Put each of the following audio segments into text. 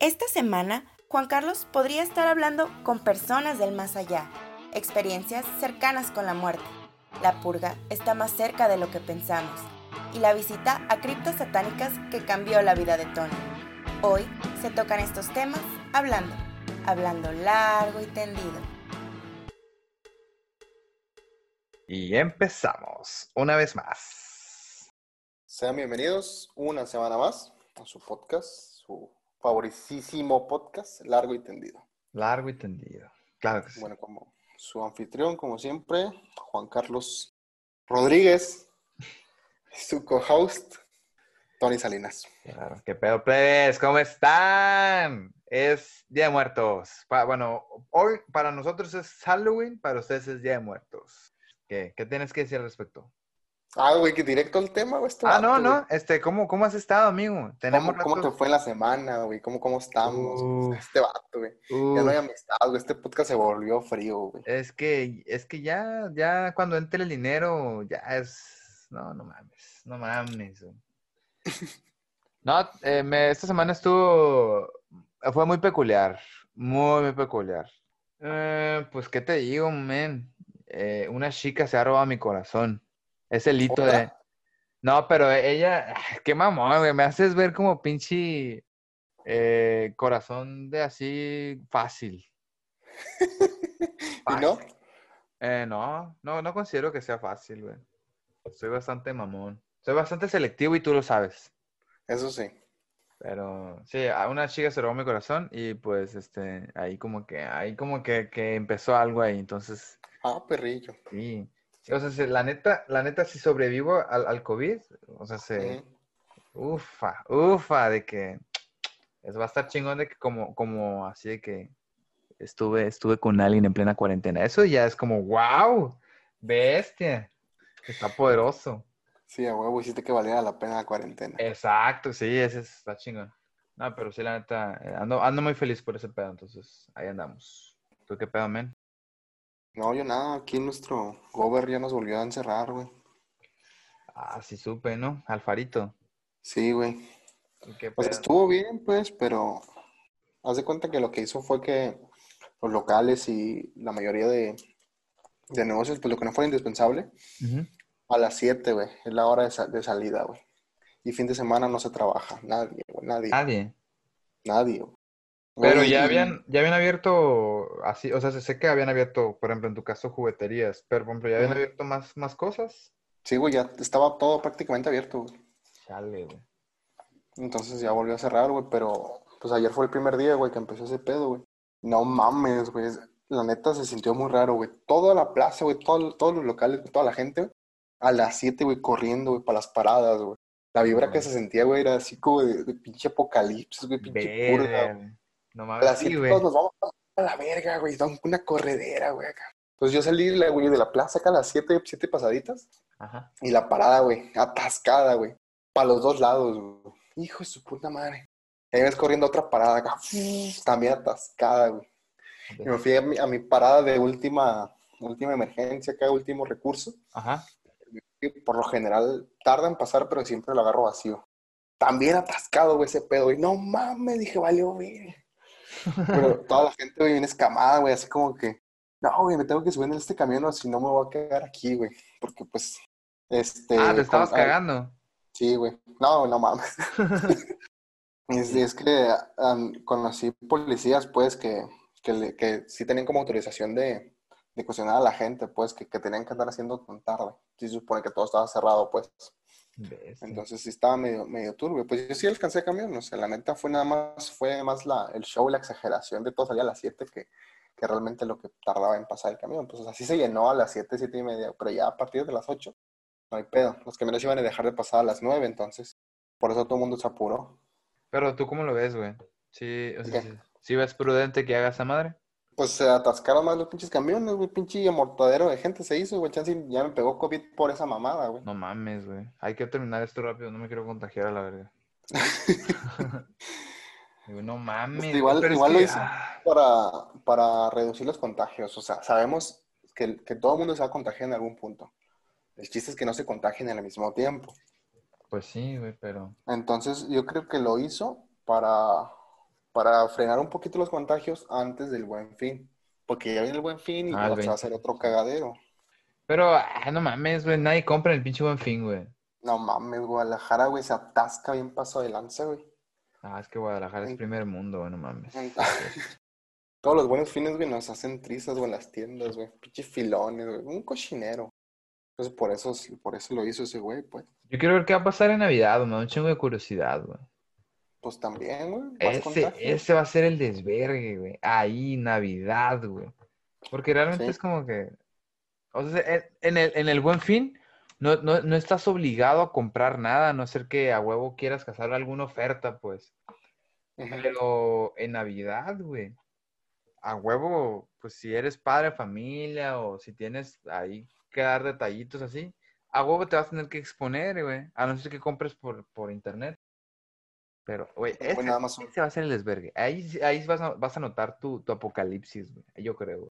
Esta semana, Juan Carlos podría estar hablando con personas del más allá, experiencias cercanas con la muerte. La purga está más cerca de lo que pensamos y la visita a criptas satánicas que cambió la vida de Tony. Hoy se tocan estos temas hablando, hablando largo y tendido. Y empezamos una vez más. Sean bienvenidos una semana más a su podcast, su favorísimo podcast, Largo y Tendido. Largo y tendido. Claro que sí. Bueno, como su anfitrión, como siempre, Juan Carlos Rodríguez, su co-host, Tony Salinas. Claro. ¿Qué pedo, plebes? ¿Cómo están? Es Día de Muertos. Pa- bueno, hoy para nosotros es Halloween, para ustedes es Día de Muertos. ¿Qué, qué tienes que decir al respecto? Ah, güey, que directo al tema, güey. este Ah, no, vato, no. güey. Este, ¿cómo, cómo has estado, amigo? Tenemos ¿Cómo, cómo te fue en la semana, güey? ¿Cómo, cómo estamos? Este vato, güey. Ya no hay amistad, güey. Este podcast se volvió frío, güey. es que, es que ya, ya cuando entre el dinero, ya es. No, no mames, no mames. güey. No, eh, me- esta semana estuvo, fue muy peculiar, muy, muy peculiar. Eh, pues, ¿qué te digo, men? Eh, una chica se ha robado mi corazón. Es el hito de... No, pero ella, qué mamón, güey, me haces ver como pinche eh, corazón de así fácil. ¿Y no? Fácil. Eh, no, no, no considero que sea fácil, güey. Soy bastante mamón. Soy bastante selectivo y tú lo sabes. Eso sí. Pero sí, a una chica se robó mi corazón y pues este, ahí como que, ahí como que, que empezó algo ahí. Entonces, Ah, perrillo. sí. Sí, o sea, se- la neta, la neta, si sobrevivo al, al COVID, o sea, se, ufa, ufa, de que es, va a estar chingón de que como, como así de que estuve, estuve con alguien en plena cuarentena. Eso ya es como, wow, bestia, está poderoso. Sí, a huevo, hiciste que valiera la pena la cuarentena. Exacto, sí, ese es- está chingón. No, pero sí, la neta, eh, ando, ando muy feliz por ese pedo, entonces ahí andamos. ¿Tú qué pedo, men? No, yo nada, aquí nuestro gober ya nos volvió a encerrar, güey. Ah, sí supe, ¿no? Alfarito. Sí, güey. ¿Y qué Pues estuvo bien, pues, pero haz de cuenta que lo que hizo fue que los locales y la mayoría de, de negocios, pues lo que no fuera indispensable, a las 7, güey, es la hora de, sa- de salida, güey. Y fin de semana no se trabaja, nadie, güey, nadie, Nadie. nadie, güey. Pero ya habían, ya habían abierto así, o sea, sé que habían abierto, por ejemplo, en tu caso, jugueterías, pero por ejemplo, ya habían abierto más, más cosas. Sí, güey, ya estaba todo prácticamente abierto, güey. Chale, güey. Entonces ya volvió a cerrar, güey, pero pues ayer fue el primer día, güey, que empezó ese pedo, güey. No mames, güey. La neta se sintió muy raro, güey. Toda la plaza, güey, todo- todos los locales, toda la gente, güey, a las 7, güey, corriendo, güey, para las paradas, güey. La vibra que se sentía, güey, era así como de, de pinche apocalipsis, güey, pinche purga, güey. No A mames, las sí, 7 güey. todos nos vamos a la verga, güey. Una corredera, güey, acá. Entonces yo salí, güey, de la plaza acá a las 7, 7 pasaditas. Ajá. Y la parada, güey, atascada, güey. Para los dos lados, güey. Hijo de su puta madre. Y ahí ves corriendo otra parada acá. También atascada, güey. Y me fui a mi, a mi parada de última, última emergencia, acá, último recurso. Ajá. Y por lo general tarda en pasar, pero siempre lo agarro vacío. También atascado, güey, ese pedo, güey. No mames, dije, valió, güey. Pero toda la gente, güey, viene escamada, güey, así como que, no, güey, me tengo que subir en este camión o si no me voy a quedar aquí, güey. Porque, pues, este... Ah, te con- estabas cagando. Sí, güey. No, no mames. Es, es que am, conocí policías, pues, que, que, le- que sí tenían como autorización de, de cuestionar a la gente, pues, que, que tenían que andar haciendo tan tarde. Sí se supone que todo estaba cerrado, pues. Bestia. Entonces sí estaba medio, medio turbio. Pues yo sí alcancé camión, o sea, la neta fue nada más, fue más la, el show, la exageración de todo salía a las 7 que, que realmente lo que tardaba en pasar el camión. Pues así se llenó a las 7, 7 y media, pero ya a partir de las 8, no hay pedo. Los camiones iban a dejar de pasar a las 9, entonces por eso todo el mundo se apuró. Pero tú cómo lo ves, güey. Sí, o sea, sí, sí ves prudente que haga esa madre. Pues se atascaron más los pinches camiones, güey, pinche amortadero de gente se hizo, güey, chance ya me pegó COVID por esa mamada, güey. No mames, güey. Hay que terminar esto rápido, no me quiero contagiar a la verga. No mames. Este, igual- pero es igual lo hizo. ah, Para, para reducir los contagios, o sea, sabemos que, que todo el mundo se va a contagiar en algún punto. El chiste es que no se contagien al mismo tiempo. Pues sí, güey, pero. Entonces, yo creo que lo hizo para, para frenar un poquito los contagios antes del buen fin. Porque ya viene el buen fin y Ah, el va a 20. ser otro cagadero. Pero, ah, no mames, güey, nadie compra el pinche buen fin, güey. No mames, Guadalajara, güey, se atasca bien paso de lanza, güey. Ah, es que Guadalajara es Ay. primer mundo, güey, no mames. Todos los buenos fines, güey, nos hacen trizas, güey, en las tiendas, güey. Pinche filones, güey. Un cochinero. Entonces, por eso, por eso lo hizo ese güey, pues. Yo quiero ver qué va a pasar en Navidad, güey, un chingo de curiosidad, güey. Pues también, güey. Ese, ese va a ser el desvergue, güey. Ahí, Navidad, güey. Porque realmente Sí. es como que. O sea, en- en el, en el buen fin, no, no, no estás obligado a comprar nada, a no ser que a huevo quieras cazar alguna oferta, pues. Pero en Navidad, güey, a huevo, pues si eres padre de familia o si tienes ahí que dar detallitos así, a huevo te vas a tener que exponer, güey. A no ser que compres por, por internet. Pero, güey, ese va a ser el desvergue. Ahí, ahí vas a, vas a notar tu, tu apocalipsis, güey. Yo creo. güey.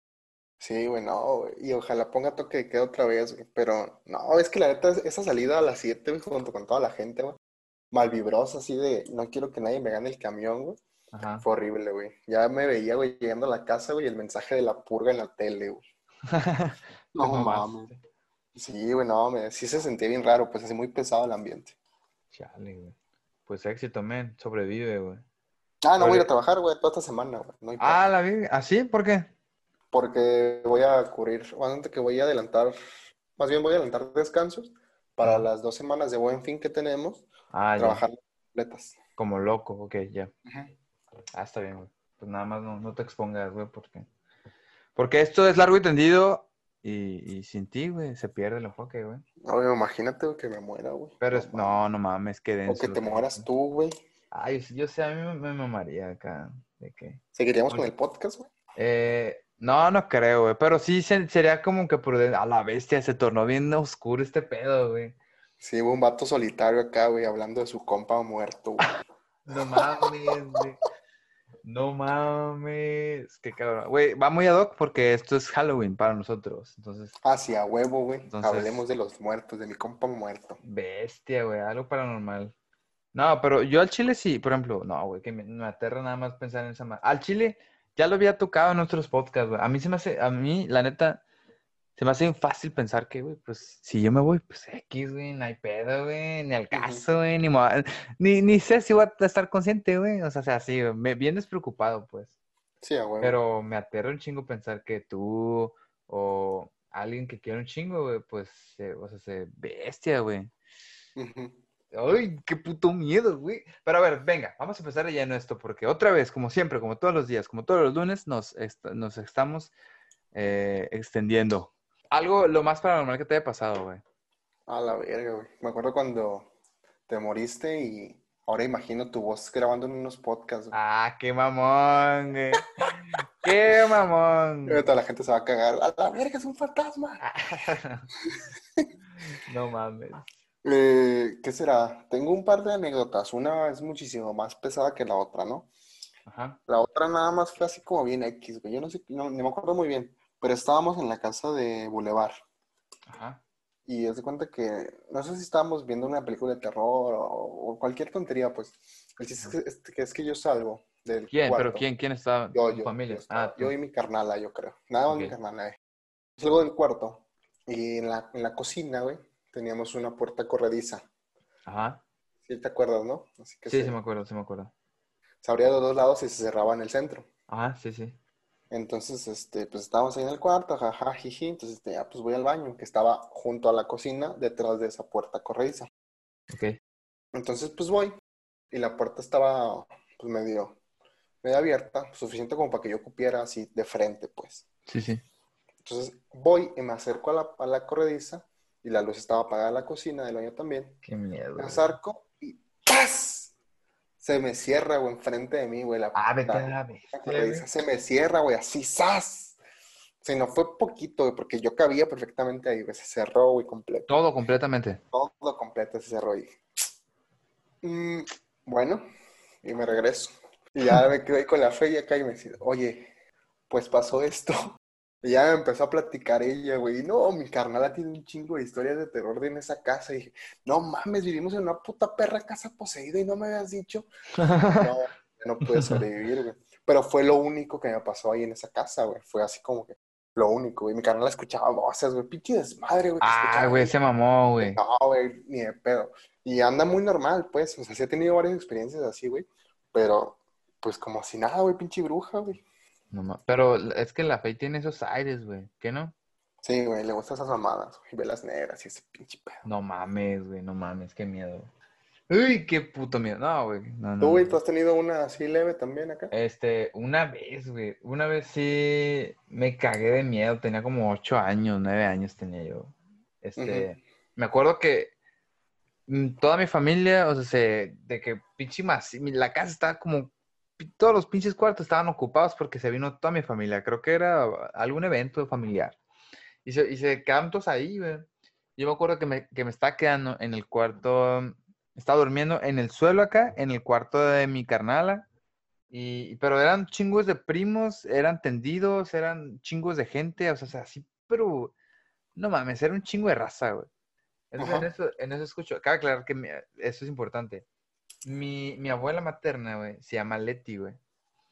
Sí, güey, no, güey. Y ojalá ponga toque de queda otra vez, güey. Pero, no, es que la neta, esa salida a las 7, güey, junto con toda la gente, güey. Malvibrosa, así de, no quiero que nadie me gane el camión, güey. Ajá. Fue horrible, güey. Ya me veía, güey, llegando a la casa, güey, el mensaje de la purga en la tele, güey. No mames. Sí, güey, no, sí se sentía bien raro, pues así muy pesado el ambiente. Chale, güey. Pues éxito, men. Sobrevive, güey. Ah, no voy a ir a trabajar, güey, toda esta semana, güey. No hay pedo. Ah, la vi. ¿Así? ¿Por qué? Porque voy a cubrir, bueno, que voy a adelantar, más bien voy a adelantar descansos para las dos semanas de buen fin que tenemos, Ah, ya. trabajar completas. Como loco, ok, ya. Ah, está bien, güey. Pues nada más no, no te expongas, güey, porque... Porque esto es largo y tendido y, y sin ti, güey, se pierde el enfoque, güey. No, imagínate güey, que me muera, güey. Pero es... No, no mames, qué O que te güey. mueras tú, güey. Ay, yo, yo sé, a mí me, me mamaría acá. ¿De qué? ¿Seguiríamos con el podcast, güey? Eh, no, no creo, güey. Pero sí se- sería como que prudente. A la bestia se tornó bien oscuro este pedo, güey. Sí, hubo un vato solitario acá, güey, hablando de su compa muerto, güey. No mames, güey. No mames. Qué cabrón. Güey, va muy ad hoc porque esto es Halloween para nosotros. Entonces, Hacia huevo, güey. Entonces- Hablemos de los muertos, de mi compa muerto. bestia, güey. Algo paranormal. No, pero yo al chile sí, por ejemplo, no, güey, que me, me aterra nada más pensar en esa ma- Al chile ya lo había tocado en nuestros podcasts, güey. A mí se me hace, a mí, la neta, se me hace bien fácil pensar que, güey, pues si yo me voy, pues X, güey, no hay pedo, güey, ni al caso, güey, ni, ni, ni sé si voy a estar consciente, güey. O sea, sea, sí, güey, me, bien despreocupado, pues. Sí, huevo. Pero me aterra un chingo pensar que tú o alguien que quiere un chingo, güey, pues, o sea, se bestia, güey. Ay, qué puto miedo, güey. Pero a ver, venga, vamos a empezar ya en esto, porque otra vez, como siempre, como todos los días, como todos los lunes, nos, est- nos estamos eh, extendiendo. Algo, lo más paranormal que te haya pasado, güey. A la verga, güey. Me acuerdo cuando te moriste y ahora imagino tu voz grabando en unos podcasts, güey. Ah, qué mamón, güey. Qué mamón. Ahorita la gente se va a cagar. A la verga, es un fantasma. No mames. Eh, ¿qué será? Tengo un par de anécdotas. Una es muchísimo más pesada que la otra, ¿no? Ajá. La otra nada más fue así como bien X, güey. Yo no sé, no, ni me acuerdo muy bien. Pero estábamos en la casa de Boulevard. Ajá. Y es de cuenta que, no sé si estábamos viendo una película de terror o, o cualquier tontería, pues. El chiste es que, es que, yo salgo del ¿Quién? ¿Pero cuarto. quién? ¿Quién estaba? Yo, ¿Tu yo, familia? yo, estaba- Ah, yo y mi carnala, yo creo. Nada más mi carnala, eh. Salgo del cuarto y en la, en la cocina, güey, teníamos una puerta corrediza. Ajá. ¿Sí te acuerdas, no? Así que Sí, se, sí me acuerdo, sí me acuerdo. se abría de dos lados y se cerraba en el centro. Ajá, sí, sí. Entonces, este, pues estábamos ahí en el cuarto, jaja, jiji. Entonces, este, ya, pues voy al baño, que estaba junto a la cocina, detrás de esa puerta corrediza. Ok. Entonces, pues voy. Y la puerta estaba, pues medio, medio abierta, suficiente como para que yo cupiera así de frente, pues. Sí, sí. Entonces, voy y me acerco a la, a la corrediza y la luz estaba apagada en la cocina del baño también. Qué miedo. Me acerco y ¡paz! Se me cierra, güey, enfrente de mí, güey, la Ah, vete la- bestia. Se me cierra, güey, así, ¡zas! Si no fue poquito, güey, porque yo cabía perfectamente ahí, güey, se cerró, güey, completo. Todo completamente. Todo completo se cerró ahí. Mm, bueno, y me regreso. Y ya me quedé con la fe y acá y me dice, oye, pues pasó esto. Y ya me empezó a platicar ella, güey. Y No, mi carnala tiene un chingo de historias de terror de en esa casa. Y dije, no mames, vivimos en una puta perra casa poseída y no me habías dicho. No, no pude sobrevivir, güey. Pero fue lo único que me pasó ahí en esa casa, güey. Fue así como que lo único, güey. Mi carnal escuchaba voces, güey. Pinche desmadre, güey. Ah, güey, se mamó, güey. No, güey, ni de pedo. Y anda muy normal, pues. O sea, sí he tenido varias experiencias así, güey. Pero, pues como si nada, güey, pinche bruja, güey. No, pero es que la fe tiene esos aires, güey. ¿Qué no? Sí, güey, le gustan esas mamadas, güey. Velas negras y ese pinche pedo. No mames, güey, no mames, qué miedo. Uy, qué puto miedo. No, güey. No, no, ¿Tú, güey, tú has tenido una así leve también acá? Este, una vez, güey. Una vez sí me cagué de miedo. Tenía como ocho años, nueve años tenía yo. Este, me acuerdo que mm, toda mi familia, o sea, se, de que pinche más, la casa estaba como, todos los pinches cuartos estaban ocupados porque se vino toda mi familia. Creo que era algún evento familiar. Y se, y se quedaron todos ahí, güey. Yo me acuerdo que me, que me estaba quedando en el cuarto estaba durmiendo en el suelo acá, en el cuarto de mi carnala. Y, pero eran chingos de primos, eran tendidos, eran chingos de gente, o sea, así, pero no mames, era un chingo de raza, güey. en, eso, en eso escucho. Cabe aclarar que eso es importante. Mi, mi abuela materna, güey, se llama Leti, güey.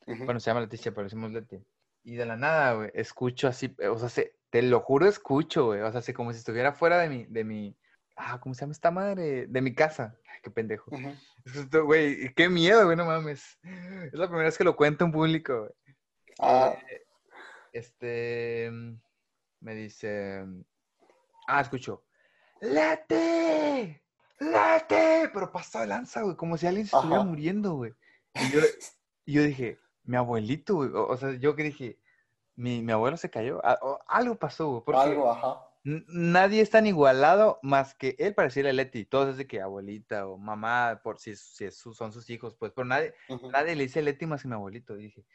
Bueno, se llama Leticia, pero decimos Leti. Y de la nada, güey, escucho así, o sea, se, te lo juro, escucho, güey. O sea, así como si estuviera fuera de mi, de mi, ah, ¿cómo se llama esta madre? De mi casa. qué pendejo. Güey, qué miedo, güey, no mames. Es la primera vez que lo cuento en público, güey. Ah. Eh, este, me dice, ah, escucho, ¡Late! ¡Late! Pero pasó de lanza, güey, como si alguien se estuviera muriendo, güey. Y yo, yo, dije, mi abuelito, güey. O, sea, yo que dije, mi, mi abuelo se cayó. algo pasó, güey. algo, ajá nadie es tan igualado más que él para decirle a Leti. Todos es de que abuelita o mamá, por si, si son sus hijos, pues, pero nadie, nadie le dice Leti más que mi abuelito. Y dije,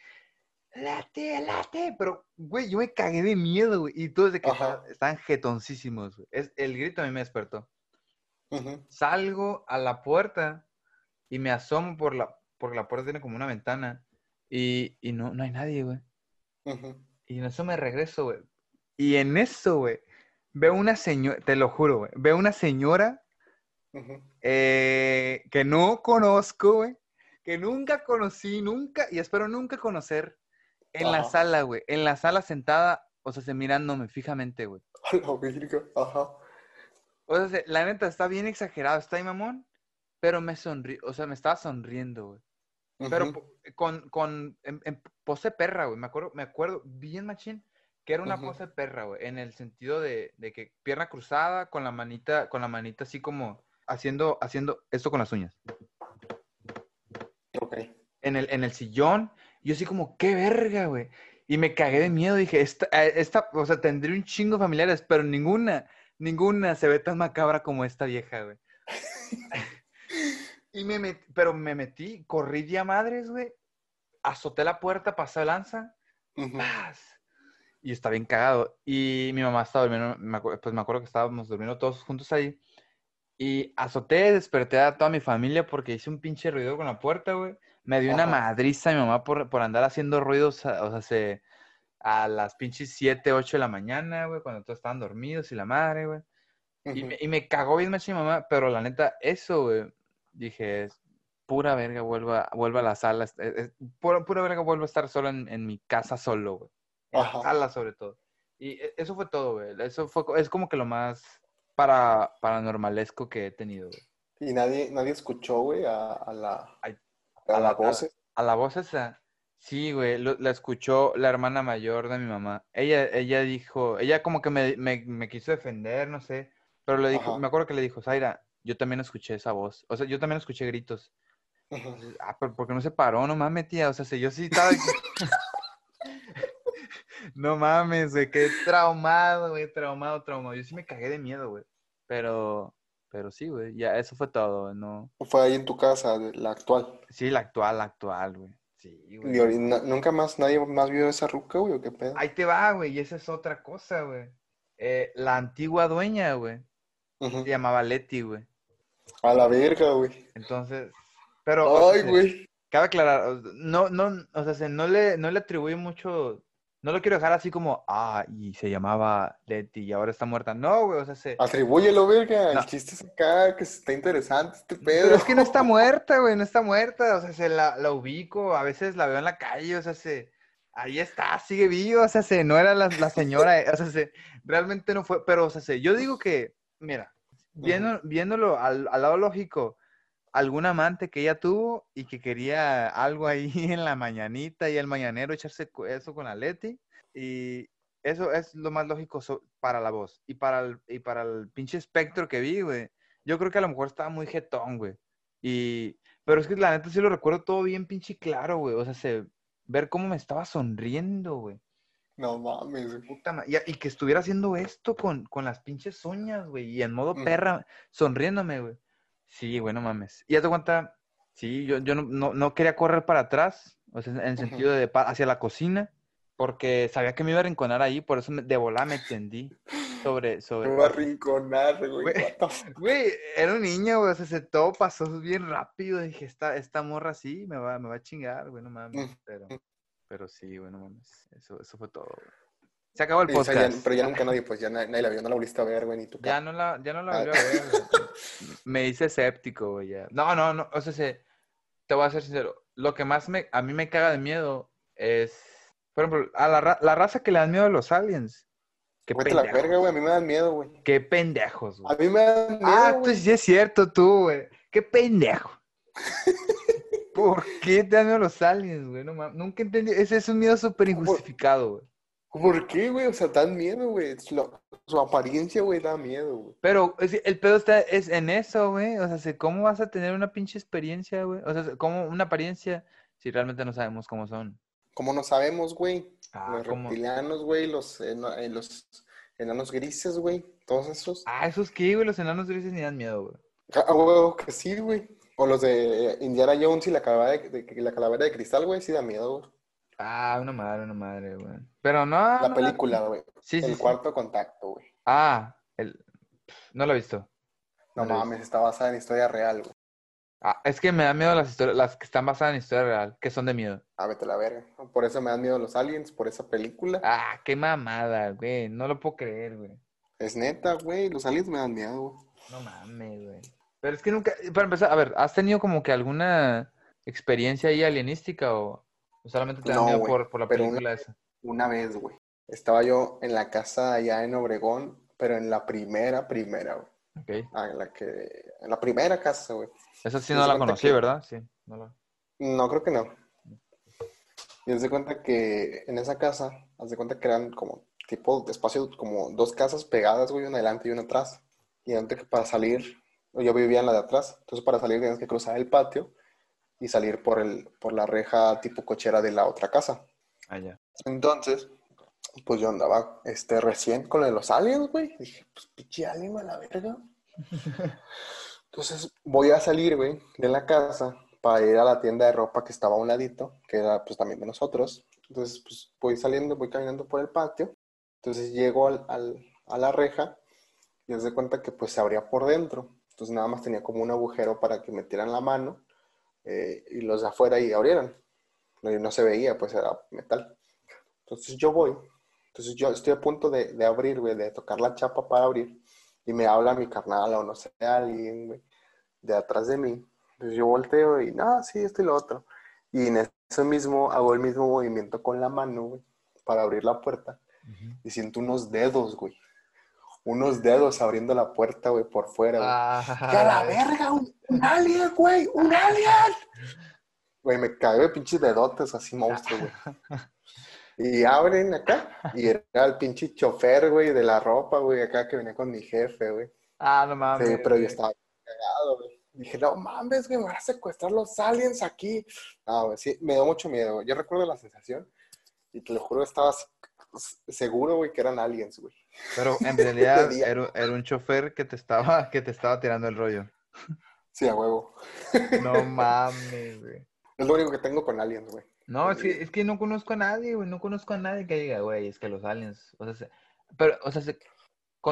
Leti, Leti. Pero, güey, yo me cagué de miedo, güey. Y todos de que están, jetoncísimos, Es, el grito a mí me despertó. Salgo a la puerta y me asomo por la, porque la puerta tiene como una ventana. Y, y no, no hay nadie, güey. Y en eso me regreso, güey. Y en eso, güey, veo una señora, te lo juro, güey, veo una señora eh, que no conozco, güey, que nunca conocí, nunca, y espero nunca conocer, en la sala, güey, en la sala sentada, o sea, se mirándome fijamente, güey. Ajá. O sea, la neta, está bien exagerado, está ahí, mamón, pero me sonrió, o sea, me estaba sonriendo, güey. Pero con, con, en, pose perra, güey, me acuerdo, me acuerdo bien machín que era una pose perra, güey, en el sentido de, que pierna cruzada, con la manita, con la manita así como haciendo, haciendo esto con las uñas. Ok. En el, en el sillón, yo así como, qué verga, güey. Y me cagué de miedo, dije, esta, eh, esta, o sea, tendré un chingo familiares, pero ninguna, ninguna se ve tan macabra como esta vieja, güey. y me metí, pero me metí, corrí ya madres, güey, azoté la puerta, pasé lanza, y está bien cagado. Y mi mamá estaba durmiendo, pues me acuerdo que estábamos durmiendo todos juntos ahí. Y azoté, desperté a toda mi familia porque hice un pinche ruido con la puerta, güey. Me dio una madriza mi mamá por, por andar haciendo ruidos, o sea, se, a las pinches 7, 8 de la mañana, güey, cuando todos estaban dormidos y la madre, güey. y, me, y, me, cagó bien mucho mi mamá, pero la neta, eso, güey, dije, pura verga, vuelva, vuelva a la sala, pura, pura, verga, vuelvo a estar solo en, en mi casa solo, güey sala sobre todo. Y e, eso fue todo, güey. Eso fue, es como que lo más para, paranormalesco que he tenido, güey. ¿Y nadie, nadie escuchó, güey, a, la, a, la voz? A, la voz esa. Sí, güey, la escuchó la hermana mayor de mi mamá. Ella, ella dijo, ella como que me, me, quiso defender, no sé, pero le dijo, me acuerdo que le dijo, Zaira, yo también escuché esa voz. O sea, yo también escuché gritos. Ah, pero ¿por qué no se paró? No mames, tía. O sea, si yo sí estaba... No mames, güey, qué traumado, güey, traumado, traumado. Yo sí me cagué de miedo, güey. Pero, pero sí, güey, ya eso fue todo, ¿no? Fue ahí en tu casa, la actual. Sí, la actual, la actual, güey. Sí, güey. ¿Nunca más nadie más vio esa ruca, güey, o qué pedo? Ahí te va, güey, y esa es otra cosa, güey. Eh, la antigua dueña, güey, se llamaba Leti, güey. A la verga, güey. Entonces, pero... Ay, güey. Cabe aclarar, no, no, o sea, no le, no le atribuye mucho no lo quiero dejar así como, ah, y se llamaba Leti y ahora está muerta. No, güey, o sea, se... Atribúyelo, verga. El chiste es acá, que está interesante este pedo. Pero es que no está muerta, güey, no está muerta. O sea, se la, la ubico, a veces la veo en la calle, o sea, se... Ahí está, sigue vivo, o sea, se, no era la, la señora, o sea, se, realmente no fue, pero, o sea, se, yo digo que, mira, viendo, viéndolo al, al lado lógico, algún amante que ella tuvo y que quería algo ahí en la mañanita y el mañanero echarse eso con la Leti. Y eso es lo más lógico para la voz. Y para el, y para el pinche espectro que vi, güey. Yo creo que a lo mejor estaba muy jetón, güey. Y, pero es que la neta sí lo recuerdo todo bien pinche claro, güey. O sea, se, ver cómo me estaba sonriendo, güey. No mames, Puta y, y, que estuviera haciendo esto con, con las pinches uñas, güey. Y en modo perra, sonriéndome, güey. Sí, bueno, mames. Y ya te cuenta, sí, yo, yo no, no, quería correr para atrás, o sea, en el sentido de hacia la cocina, porque sabía que me iba a rinconar ahí, por eso de volar me tendí sobre... sobre... Me iba a rinconar, güey. Güey, era un niño, güey, o sea, se todo pasó bien rápido, dije, esta, esta morra sí, me va, me va a chingar, güey, no mames, pero, pero sí, bueno, mames, eso, eso fue todo, güey. Se acabó el podcast. pero ya nunca nadie, pues ya nadie, la vio, no la volviste a ver, güey, ni tú. Ya no la, ya no la ah. a ver, Me hice escéptico, güey, ya. No, no, no, o sea, se, te voy a ser sincero. Lo que más me, a mí me caga de miedo es, por ejemplo, a la, la raza que le dan miedo a los aliens. Qué Vete la verga, güey, a mí me dan miedo, güey. Qué pendejos, güey. A mí me dan miedo, Ah, pues sí es cierto, tú, güey. Qué pendejo. ¿Por qué te dan miedo a los aliens, güey? No, nunca entendí. Ese es un miedo súper injustificado, güey. ¿Por qué, güey? O sea, dan miedo, güey. Su apariencia, güey, da miedo, güey. Pero el pedo está es en eso, güey. O sea, ¿cómo vas a tener una pinche experiencia, güey? O sea, ¿cómo una apariencia si realmente no sabemos cómo son? ¿Cómo no sabemos, güey? Ah, los reptilianos, güey, los, eh, los enanos grises, güey. Todos esos. Ah, ¿esos qué, güey? Los enanos grises ni dan miedo, güey. Ah, güey, que sí, güey. O los de Indiana Jones y la calavera de, la calavera de cristal, güey, sí da miedo, güey. Ah, una madre, una madre, güey. Pero no. La película, güey. Sí, el cuarto contacto, güey. Ah, el... no lo he visto. No, mames, está basada en historia real, güey. Ah, es que me da miedo las historias, las que están basadas en historia real, que son de miedo. Ah, vete a la verga. Por eso me dan miedo los aliens, por esa película. Ah, qué mamada, güey. No lo puedo creer, güey. Es neta, güey. Los aliens me dan miedo, güey. No mames, güey. Pero es que nunca, para empezar, a ver, ¿has tenido como que alguna experiencia ahí alienística o solamente te da por, por, la película una, esa? Una vez, güey. Estaba yo en la casa allá en Obregón, pero en la primera, primera, güey. Ok. Ah, en la que, en la primera casa, güey. Esa sí no la conocí, ¿verdad? Sí. No, la... no, creo que no. Y haz de cuenta que en esa casa, haz de cuenta que eran como tipo de espacio, como dos casas pegadas, güey, una adelante y una atrás. Y antes que para salir, yo vivía en la de atrás, entonces para salir tenías que cruzar el patio y salir por, el, por la reja tipo cochera de la otra casa. Allá. Ah, Entonces, pues yo andaba este, recién con los aliens, güey. Dije, pues pinche alien a la verga. Entonces voy a salir, güey, de la casa para ir a la tienda de ropa que estaba a un ladito, que era pues también de nosotros. Entonces, pues voy saliendo, voy caminando por el patio. Entonces llego al, al, a la reja y doy cuenta que pues se abría por dentro. Entonces nada más tenía como un agujero para que metieran la mano eh, y los de afuera y abrieran. No, no se veía, pues era metal. Entonces yo voy, entonces yo estoy a punto de, de abrir, güey, de tocar la chapa para abrir, y me habla mi carnal o no sé, alguien, güey, de atrás de mí. Entonces yo volteo y, no, sí, esto y lo otro. Y en eso mismo hago el mismo movimiento con la mano, güey, para abrir la puerta. Y siento unos dedos, güey. Unos dedos abriendo la puerta, güey, por fuera, güey. Ah, ¡Que a la verga! Un, un alien, güey! ¡Un alien! Güey, me cae de pinches dedotes así monstruo, güey. Y abren acá, y era el pinche chofer, güey, de la ropa, güey, acá que venía con mi jefe, güey. Ah, no mames. Sí, pero yo estaba cagado, güey. Dije, no mames, güey, me van a secuestrar los aliens aquí. No, güey, sí, me dio mucho miedo. Yo recuerdo la sensación, y te lo juro, estaba seguro, güey, que eran aliens, güey. Pero en realidad era, era, un chofer que te estaba, que te estaba tirando el rollo. Sí, a huevo. No mames, güey. Es lo único que tengo con aliens, güey. No, es que, es que no conozco a nadie, güey. No conozco a nadie que diga, güey, es que los aliens. O sea, pero, o sea,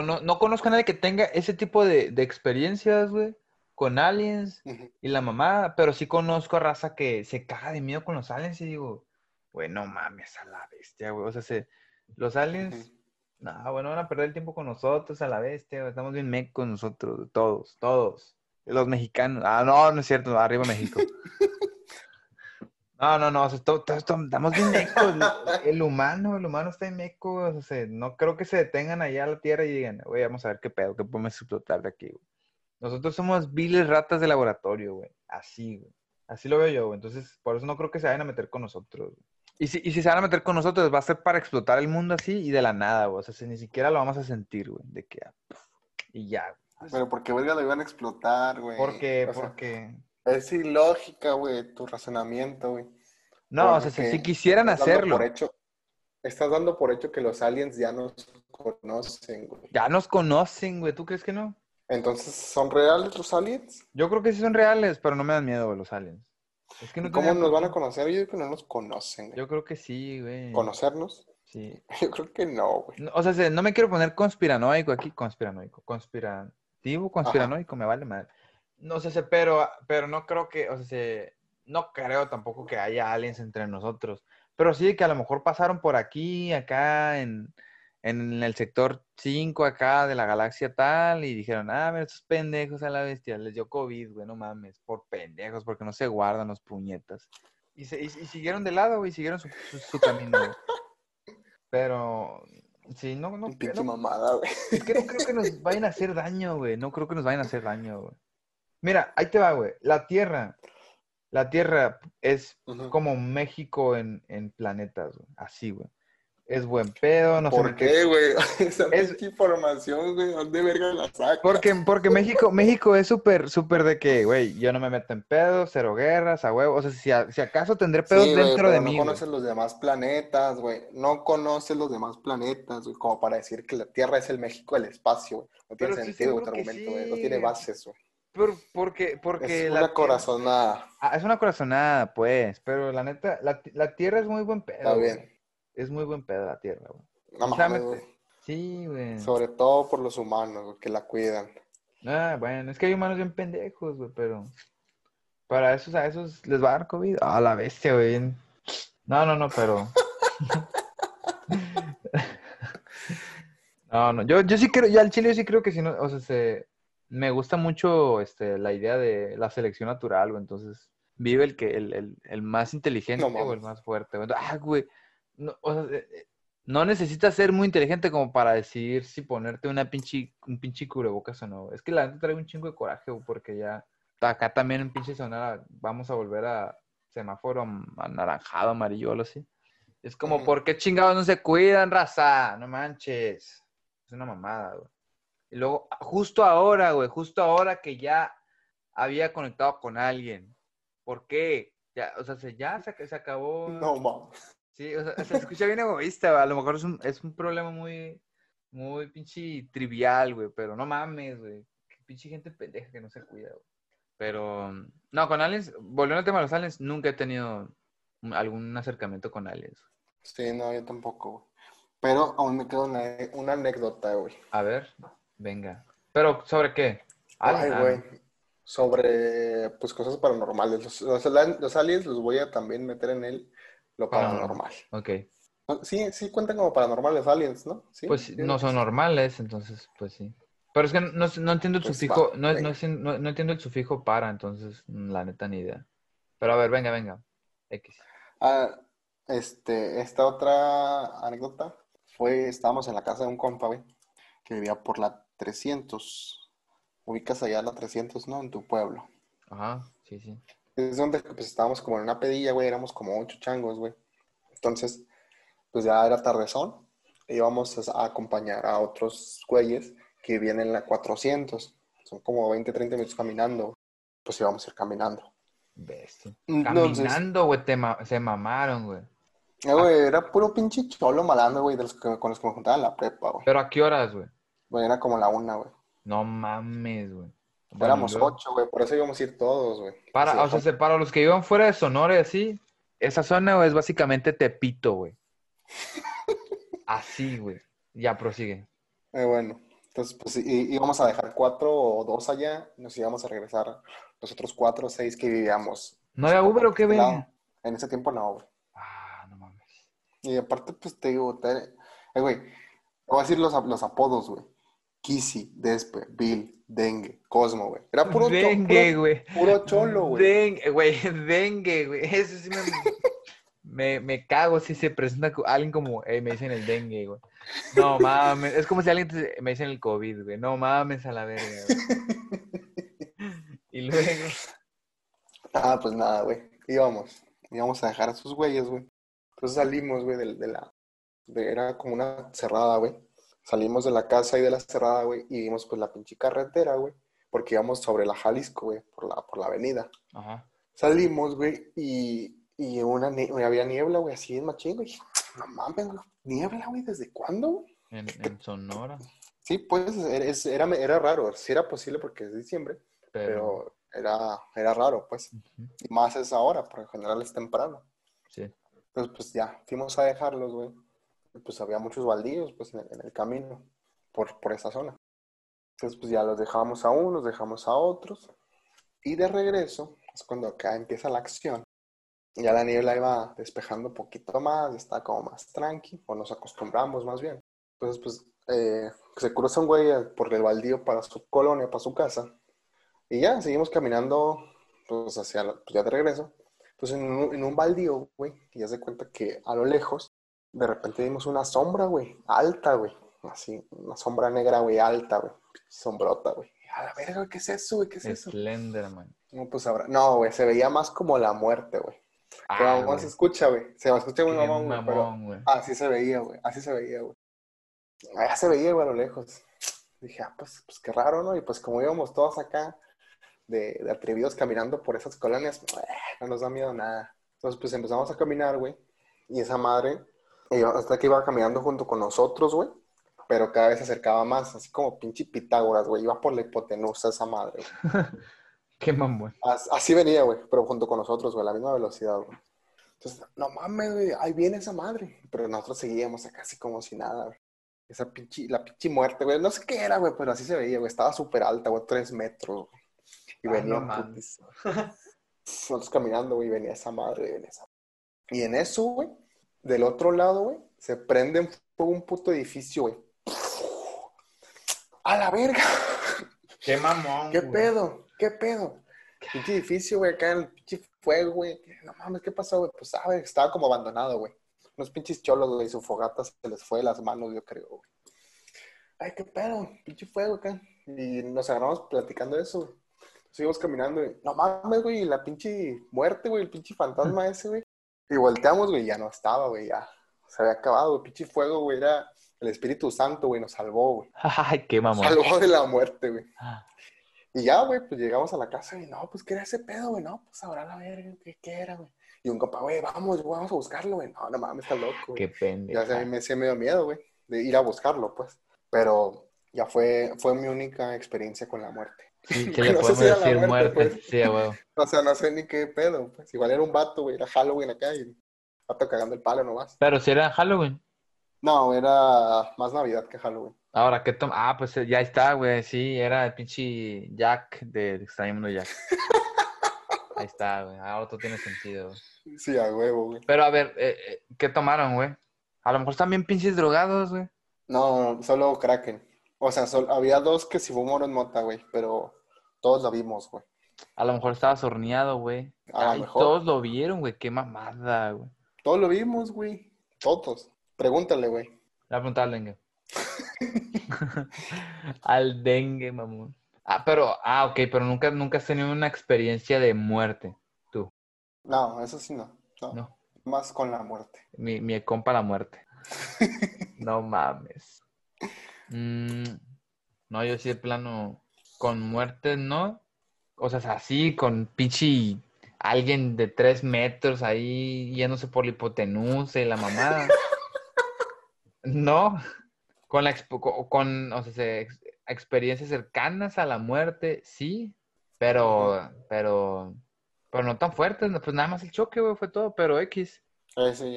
no conozco a nadie que tenga ese tipo de, de experiencias, güey, con aliens y la mamá. Pero sí conozco a raza que se caga de miedo con los aliens y digo, Güey, no mames, a la bestia, güey. O sea, se, los aliens, no, bueno, van a perder el tiempo con nosotros, a la bestia. Estamos bien mecos nosotros, todos, todos. Los mexicanos. Ah, no, no es cierto, arriba México. No, no, no, estamos bien mecos. El humano, el humano está en meco, no creo que se detengan allá a la Tierra y digan, güey, vamos a ver qué pedo, qué podemos explotar de aquí, güey. Nosotros somos viles ratas de laboratorio, güey. Así, güey. Así lo veo yo. Entonces, por eso no creo que se vayan a meter con nosotros. Güey. Y si, y si se van a meter con nosotros, va a ser para explotar el mundo así y de la nada, güey. O sea, si ni siquiera lo vamos a sentir, güey. De que, ah, y ya, güey. Pero porque, verga, lo iban a explotar, güey. ¿Por qué? Porque... Es ilógica, güey, tu razonamiento, güey. No, o sea, si, quisieran hacerlo. Por hecho, estás dando por hecho que los aliens ya nos conocen, güey. Ya nos conocen, güey. ¿Tú crees que no? Entonces, ¿son reales los aliens? Yo creo que sí son reales, pero no me dan miedo los aliens. Es que no ¿Cómo nos van a conocer? Yo creo que no nos conocen. Güey. Yo creo que sí, güey. ¿Conocernos? Sí. Yo creo que no, güey. o sea, no me quiero poner conspiranoico aquí, conspiranoico, conspirativo, conspiranoico, me vale mal. No sé, pero, pero no creo que, o sea, no creo tampoco que haya aliens entre nosotros. Pero sí que a lo mejor pasaron por aquí, acá, en, en el sector 5 acá de la galaxia tal, y dijeron, ah, mira, estos pendejos a la bestia, les dio COVID, güey, no mames, por pendejos, porque no se guardan los puñetas. Y, se, y, siguieron de lado, güey, siguieron su, su, camino, Pero, sí, no, no. Pinche mamada, güey. Es que no creo que nos vayan a hacer daño, güey, no creo que nos vayan a hacer daño, güey. Mira, ahí te va, güey, la Tierra la Tierra es como México en, en planetas, güey. Así, güey. Es buen pedo, no sé. ¿Por qué, güey? Esa es información, güey. ¿Dónde verga la sacas? Porque, porque México, México es súper, súper de que, güey, yo no me meto en pedos, cero guerras, a huevo. O sea, si, si acaso tendré pedos dentro de mí. No conoces los demás planetas, güey. No conoces los demás planetas, güey. Como para decir que la Tierra es el México del espacio, güey. No tiene sentido tu argumento, güey. No tiene bases, güey porque, porque es una corazonada. Ah, es una corazonada, pues. Pero la neta, la, la tierra es muy buen pedo. Está bien. Es muy buen pedo la tierra, güey. No Sí, güey. Sobre todo por los humanos, que la cuidan. Ah, bueno, es que hay humanos bien pendejos, güey, pero para esos, a esos les va a dar COVID. Ah, la bestia, güey. No, no, no, pero. no, no, yo, yo sí creo, ya el Chile yo sí creo que si no, o sea, se, me gusta mucho este, la idea de la selección natural, güey. Entonces, vive el que el, el, más inteligente o el más fuerte. Güey. Ah, güey. No, o sea, eh, eh, no necesitas ser muy inteligente como para decidir si ponerte una pinche, un pinche cubrebocas o no. Es que la gente trae un chingo de coraje, porque ya acá también en pinche zona vamos a volver a semáforo anaranjado, amarillo, o así. Es como, ¿por qué chingados no se cuidan, raza? No manches. Es una mamada, güey. Y luego, justo ahora, güey, justo ahora que ya había conectado con alguien. ¿Por qué? Ya, o sea, ya se, se acabó. No, mames. Sí, o sea, se escucha bien egoísta, A lo mejor es un, es un problema muy, muy pinche trivial, güey, pero no mames, güey. Pinche gente pendeja que no se cuida, güey. Pero, no, con aliens, volviendo al tema de los aliens, nunca he tenido algún acercamiento con aliens. Sí, no, yo tampoco, güey. Pero aún me queda una, una anécdota, güey. A ver. Venga. ¿Pero sobre qué? Ay, güey. Sobre, pues, cosas paranormales. Los, los, aliens los voy a también meter en él lo paranormal. Ok. Sí, sí cuentan como paranormales aliens, ¿no? ¿Sí? Pues no son normales, entonces, pues sí. Pero es que no, no entiendo el pues sufijo, no, no, no, entiendo el sufijo para, entonces, la neta ni idea. Pero a ver, venga, venga. X. Ah, este, esta otra anécdota fue, estábamos en la casa de un compa, güey, que vivía por la 300. Ubicas allá la 300, ¿no? En tu pueblo. Ajá, sí, sí. Es donde pues estábamos como en una pedilla, güey, éramos como ocho changos, güey. Entonces, pues ya era tardezón. E íbamos a acompañar a otros güeyes que vienen en la 400. Son como 20, 30 minutos caminando. Pues íbamos a ir caminando. Bestia. Caminando, güey, se mamaron, güey. Eh, güey, era puro pinche cholo malando, güey, de los que, con los que me juntaba en la prepa, güey. ¿Pero a qué horas, güey? Güey, era como la una, güey. No mames, güey. Éramos ocho, güey, por eso íbamos a ir todos, güey. Para, o sea, para los que iban fuera de Sonora y así, esa zona es básicamente Tepito, güey. así, güey. Ya prosigue. Eh, bueno, entonces, pues íbamos a dejar cuatro o dos allá, nos íbamos a regresar los otros cuatro o seis que vivíamos. ¿No había Uber o qué, güey? En ese tiempo no, güey. Ah, no mames. Y aparte, pues te digo, te- eh, güey, voy a decir los, los apodos, güey. Kissy, Despe, Bill, Dengue, Cosmo, güey. Era puro, dengue, güey. puro cholo, güey. Dengue, güey, dengue, güey. Eso sí me, me, me cago si se presenta alguien como, "Ey, me dicen el dengue, güey. No mames, es como si alguien te- me dicen el COVID, güey. No mames a la verga, güey. Y luego, Ah, pues nada, güey. Íbamos. Íbamos a dejar a sus güeyes, güey. Entonces salimos, güey, de, de la... de- era como una cerrada, güey. Salimos de la casa y de la cerrada, güey, y vimos pues la pinche carretera, güey. Porque íbamos sobre la Jalisco, güey, por la, por la avenida. ajá. Salimos, güey, y, y una nie- había niebla, güey, así en machín, güey. No mames, güey. Niebla, güey, ¿desde cuándo, güey? En, en Sonora, Sí, pues era, era, raro. Sí era posible porque es diciembre, pero... pero era, era raro, pues. Y más es ahora, porque en general es temprano. Sí. Entonces, pues ya, fuimos a dejarlos, güey. Pues había muchos baldíos, pues, en el, camino, por, por esa zona. Entonces, pues ya los dejamos a unos, dejamos a otros. Y de regreso, es cuando acá empieza la acción. Ya la niebla iba despejando un poquito más, está como más tranqui, o nos acostumbramos más bien. Entonces, pues, eh, se cruza un güey por el baldío para su colonia, para su casa. Y ya, seguimos caminando, pues, hacia, la- pues, ya de regreso. Pues en un, en un baldío, güey, y ya se cuenta que a lo lejos, de repente vimos una sombra, güey, alta, güey. Así, una sombra negra, güey, alta, güey. Sombrota, güey. A la verga, ¿qué es eso, güey? ¿Qué es eso? Slenderman. No, pues ahora, no, güey, se veía más como la muerte, güey. Ah, Pero mamón se escucha, güey. Se escucha muy mamón, güey, pero así se veía, güey. Así se veía, güey. Allá se veía, güey, a lo lejos. Dije, ah, pues, pues qué raro, ¿no? Y pues como íbamos todos acá de, de atrevidos caminando por esas colonias, eh, no nos da miedo nada. Entonces, pues empezamos a caminar, güey. Y esa madre, hasta que iba caminando junto con nosotros, güey. Pero cada vez se acercaba más, así como pinche Pitágoras, güey. Iba por la hipotenusa esa madre, güey. Qué mamón. As- Así venía, güey, pero junto con nosotros, güey, a la misma velocidad, güey. Entonces, no mames, güey, ahí viene esa madre. Pero nosotros seguíamos acá así como si nada, güey. Esa pinche, la pinche muerte, güey. No sé qué era, güey, pero así se veía, güey. Estaba súper alta, güey, tres metros, güey. Y Ah, venía no. Nosotros caminando, güey, y venía esa madre, venía esa. Y en eso, güey, del otro lado, güey, se prende en fuego un puto edificio, güey. ¡A la verga! Qué mamón. ¿Qué pedo? ¿Qué pedo? Pinche edificio, güey, acá en el pinche fuego, güey. No mames, ¿qué pasó, güey? Pues, sabes, estaba como abandonado, güey. Unos pinches cholos, güey, su fogata se les fue de las manos, yo creo, güey. Ay, ¿qué pedo? Pinche fuego acá. Y nos agarramos platicando eso, güey. Seguimos caminando, güey. No mames, güey, la pinche muerte, güey, el pinche fantasma ese, güey. Y volteamos, güey, ya no estaba, güey, ya. Se había acabado. Pinche fuego, güey, era el Espíritu Santo, güey, nos salvó, güey. Ay, qué mamón. Salvó de la muerte, güey. Ah, Y ya, güey, pues llegamos a la casa y no, pues, ¿qué era ese pedo, güey? No, pues, ahora la verga, ¿qué, qué era, güey? Y un compa, güey, vamos, güey, vamos a buscarlo, güey. No, no mames, está loco, güey. Qué pendejo. Ya se me, me dio miedo, güey, de ir a buscarlo, pues. Pero ya fue, fue mi única experiencia con la muerte. Sí, ¿qué le podemos decir? muerte, Muerte. pues. Sí, a huevo. O sea, no sé ni qué pedo, pues. Igual era un vato, güey, era Halloween acá y vato cagando el palo nomás. Pero si era Halloween. No, era más Navidad que Halloween. Ahora, ¿qué toma? Ah, pues eh, ya está, güey. Sí, era el pinche Jack de Extraño Mundo Jack. Ahí está, güey. Ahora todo tiene sentido, güey. Sí, a huevo, güey. Pero a ver, eh, eh, ¿qué tomaron, güey? A lo mejor están bien pinches drogados, güey. No, solo Kraken. O sea, sol- había dos que sí fumaron mota, güey, pero todos la vimos, güey. A lo mejor estaba sorneado, güey. A lo mejor. todos lo vieron, güey. Qué mamada, güey. Todos lo vimos, güey. Todos. Pregúntale, güey. Le voy a preguntar al dengue. al dengue, mamón. Ah, pero, ah, ok, pero nunca, nunca has tenido una experiencia de muerte, tú. No, eso sí no. No. No. Más con la muerte. Mi, mi compa la muerte. No mames. Mm, no, yo sí de plano, con muerte, ¿no? O sea, así, con pinche alguien de tres metros ahí yéndose por la hipotenusa y la mamada. No, con la con, o sea, se- ex- experiencias cercanas a la muerte, sí, pero, pero, pero no tan fuertes, pues nada más el choque, güey, fue todo, pero X.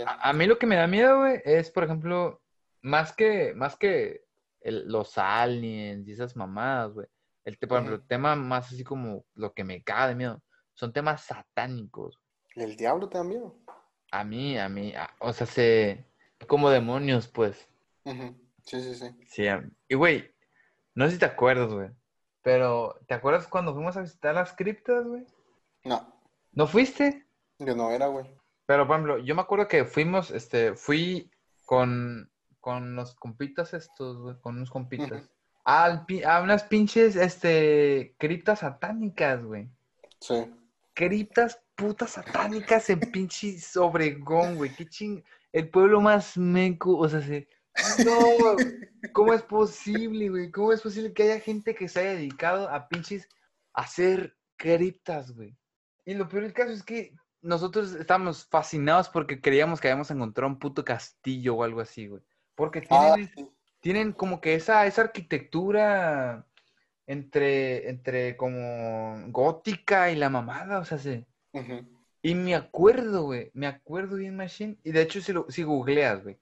A, a mí lo que me da miedo, güey, es, por ejemplo, más que, más que el- los aliens y esas mamadas, güey. El, por ejemplo, el tema más así como lo que me caga de miedo, son temas satánicos. ¿El diablo te da miedo? A mí, a mí, a- o sea, se, como demonios, pues. Sí, sí, sí. Sí, y güey, no sé si te acuerdas, güey. Pero, ¿te acuerdas cuando fuimos a visitar las criptas, güey? No. ¿No fuiste? Yo no era, güey. Pero, por ejemplo, yo me acuerdo que fuimos, este, fui con, con los compitas estos, güey, con unos compitas. al, a unas pinches, este, criptas satánicas, güey. Sí. Criptas putas satánicas en pinche Obregón, güey. Qué ching... El pueblo más meco, o sea, se... No, ¿cómo es posible, güey? ¿Cómo es posible que haya gente que se haya dedicado a pinches a hacer criptas, güey? Y lo peor del caso es que nosotros estábamos fascinados porque creíamos que habíamos encontrado un puto castillo o algo así, güey. Porque ah, tienen, tienen como que esa, esa arquitectura entre, entre como gótica y la mamada, o sea, sí. Y me acuerdo, güey, me acuerdo bien, Machine. Y de hecho, si, lo, si googleas, güey,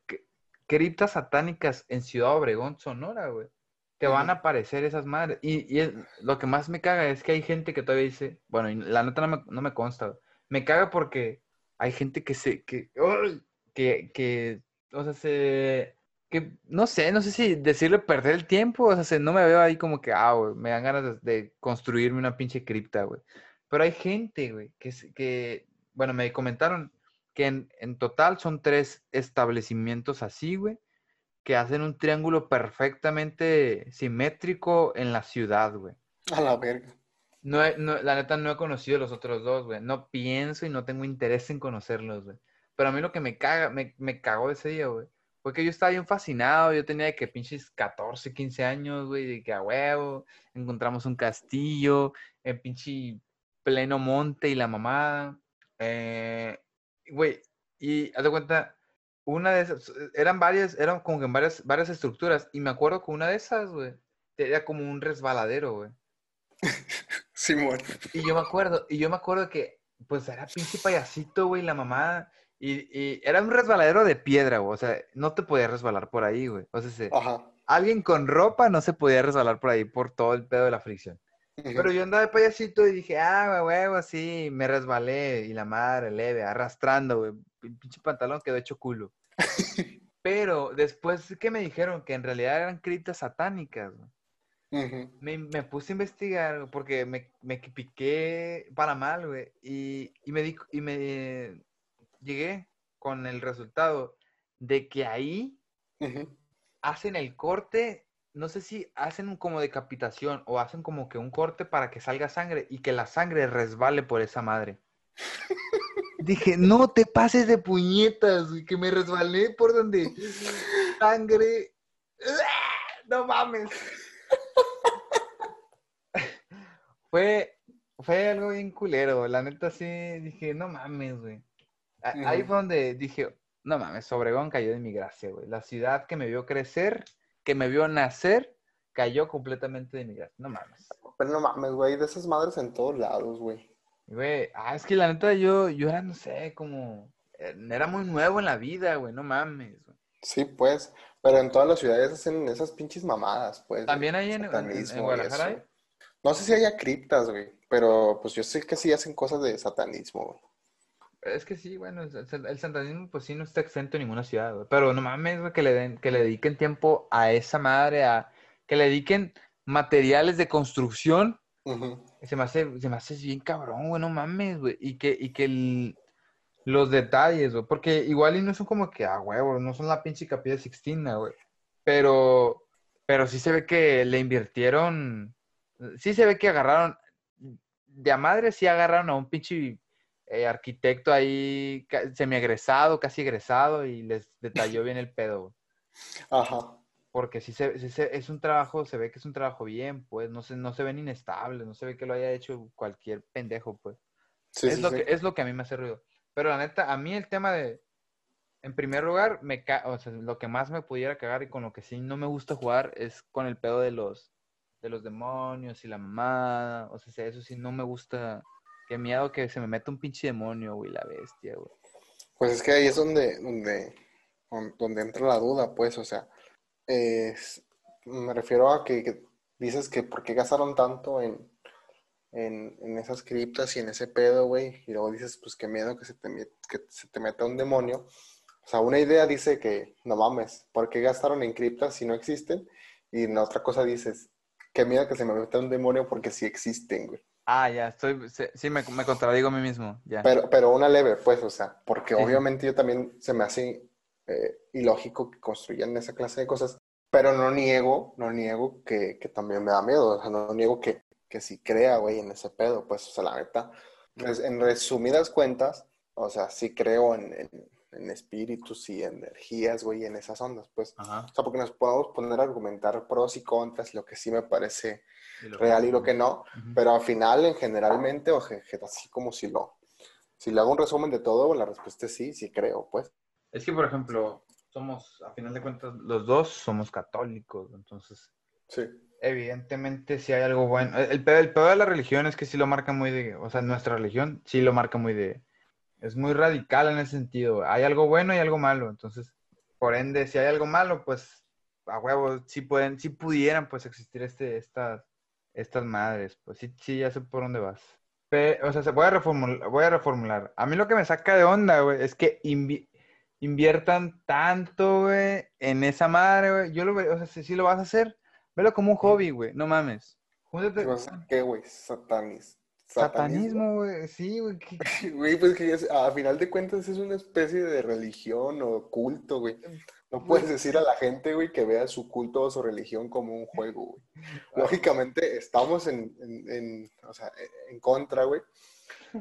criptas satánicas en Ciudad Obregón, Sonora, güey, te van a aparecer esas madres. Y, y lo que más me caga es que hay gente que todavía dice, bueno, la neta no me, no me consta, me caga porque hay gente que se, que, que, que, o sea, se, que, no sé, no sé si decirle perder el tiempo, o sea, no me veo ahí como que, ah, güey, me dan ganas de, construirme una pinche cripta, güey. Pero hay gente, güey, que, que, bueno, me comentaron que en, en total son tres establecimientos así, güey, que hacen un triángulo perfectamente simétrico en la ciudad, güey. A la verga. No, no, la neta no he conocido los otros dos, güey. No pienso y no tengo interés en conocerlos, güey. Pero a mí lo que me caga, me, me cagó ese día, güey. Fue que yo estaba bien fascinado. Yo tenía de que pinches 14, 15 años, güey. De que a huevo, encontramos un castillo en pinche pleno monte y la mamada. Eh, güey, y haz de cuenta, una de esas, eran varias, eran como que varias, varias estructuras. Y me acuerdo que una de esas, güey, era como un resbaladero, güey. Simón. Y yo me acuerdo, y yo me acuerdo que, pues era pinche payasito, güey, la mamá. Y, era un resbaladero de piedra, güey. O sea, no te podías resbalar por ahí, güey. O sea, alguien con ropa no se podía resbalar por ahí por todo el pedo de la fricción. Pero yo andaba de payasito y dije, ah, güey, güey, así, me resbalé. Y la madre leve, arrastrando, güey. Pinche pantalón quedó hecho culo. Pero después que me dijeron que en realidad eran criptas satánicas, güey me, puse a investigar porque me, me piqué para mal, güey. Y, me di, y me llegué con el resultado de que ahí hacen el corte, no sé si hacen como decapitación o hacen como que un corte para que salga sangre y que la sangre resbale por esa madre. Dije, no te pases de puñetas, que me resbalé por donde sangre. No mames. fue, fue algo bien culero. La neta sí dije, no mames, güey. Ahí fue donde dije, no mames, Obregón cayó de mi gracia, güey. La ciudad que me vio crecer, que me vio nacer, cayó completamente de mi gracia. No mames. Pero no mames, güey, de esas madres en todos lados, güey. Güey, ah, es que la neta yo, yo era, no sé, como, eh, era muy nuevo en la vida, güey, no mames, güey. Sí, pues, pero en todas las ciudades hacen esas pinches mamadas, pues. ¿También hay en, Guadalajara? No sé si haya criptas, güey, pero pues yo sé que sí hacen cosas de satanismo, güey. Es que sí, bueno, el, satanismo pues sí no está exento en ninguna ciudad, güey. Pero no mames, güey, que le, den, que le dediquen tiempo a esa madre, a que le dediquen materiales de construcción. se, me hace, se me hace bien cabrón, güey, no mames, güey. Y que, y que los detalles, güey. Porque igual y no son como que, ah, güey, no son la pinche capilla Sixtina, güey. Pero, pero sí se ve que le invirtieron sí se ve que agarraron, de a madre sí agarraron a un pinche eh, arquitecto ahí semi-egresado, casi egresado, y les detalló bien el pedo. Ajá. Porque si se, es un trabajo, se ve que es un trabajo bien, pues, no se, no se ven inestables, no se ve que lo haya hecho cualquier pendejo, pues. es, lo Que, es lo que a mí me hace ruido. Pero la neta, a mí el tema de, en primer lugar, me o sea, lo que más me pudiera cagar y con lo que sí no me gusta jugar es con el pedo de los, de los demonios y la mamada. O sea, eso sí no me gusta. Qué miedo que se me meta un pinche demonio, güey, la bestia, güey. Pues es que ahí es donde, donde, donde entra la duda, pues, o sea, me refiero a que, dices que por qué gastaron tanto en, en, esas criptas y en ese pedo, güey, y luego dices, pues qué miedo que se te, que se te meta un demonio. O sea, una idea dice que, no mames, ¿por qué gastaron en criptas si no existen? Y en otra cosa dices, qué miedo que se me meta un demonio porque sí existen, güey. Ah, ya, estoy, sí, me, me contradigo a mí mismo, ya. Pero, pero una leve, pues, o sea, porque obviamente yo también se me hace eh, ilógico que construyan esa clase de cosas, pero no niego, no niego que, que también me da miedo, o sea, no niego que, que sí crea, güey, en ese pedo, pues, o sea, la neta, en resumidas cuentas, o sea, sí creo en, en espíritus y energías, güey, en esas ondas, pues. O sea, porque nos podemos poner a argumentar pros y contras, lo que sí me parece real y lo que no, pero al final, en generalmente, o así como si lo, si le hago un resumen de todo, la respuesta es sí, sí creo, pues. Es que, por ejemplo, somos, a final de cuentas, los dos somos católicos, entonces. Sí. Evidentemente, si hay algo bueno. El peor, el peor de la religión es que sí lo marca muy de. O sea, nuestra religión sí lo marca muy de es muy radical en ese sentido. Hay algo bueno y algo malo. Entonces, por ende, si hay algo malo, pues a huevo, si pueden, si pudieran, pues existir este, estas, estas madres. Pues sí, sí, ya sé por dónde vas. o sea, se voy a reformular, voy a reformular. A mí lo que me saca de onda, güey, es que inviertan tanto, güey, en esa madre, güey. Yo lo veo, o sea, si, lo vas a hacer, velo como un hobby, güey, no mames. Júntate. ¿Qué, güey? Satanis. Satanismo, güey, sí, güey. Güey, pues que a final de cuentas es una especie de religión o culto, güey. No puedes decir a la gente, güey, que vea su culto o su religión como un juego, güey. Lógicamente estamos en, en, o sea, en contra, güey.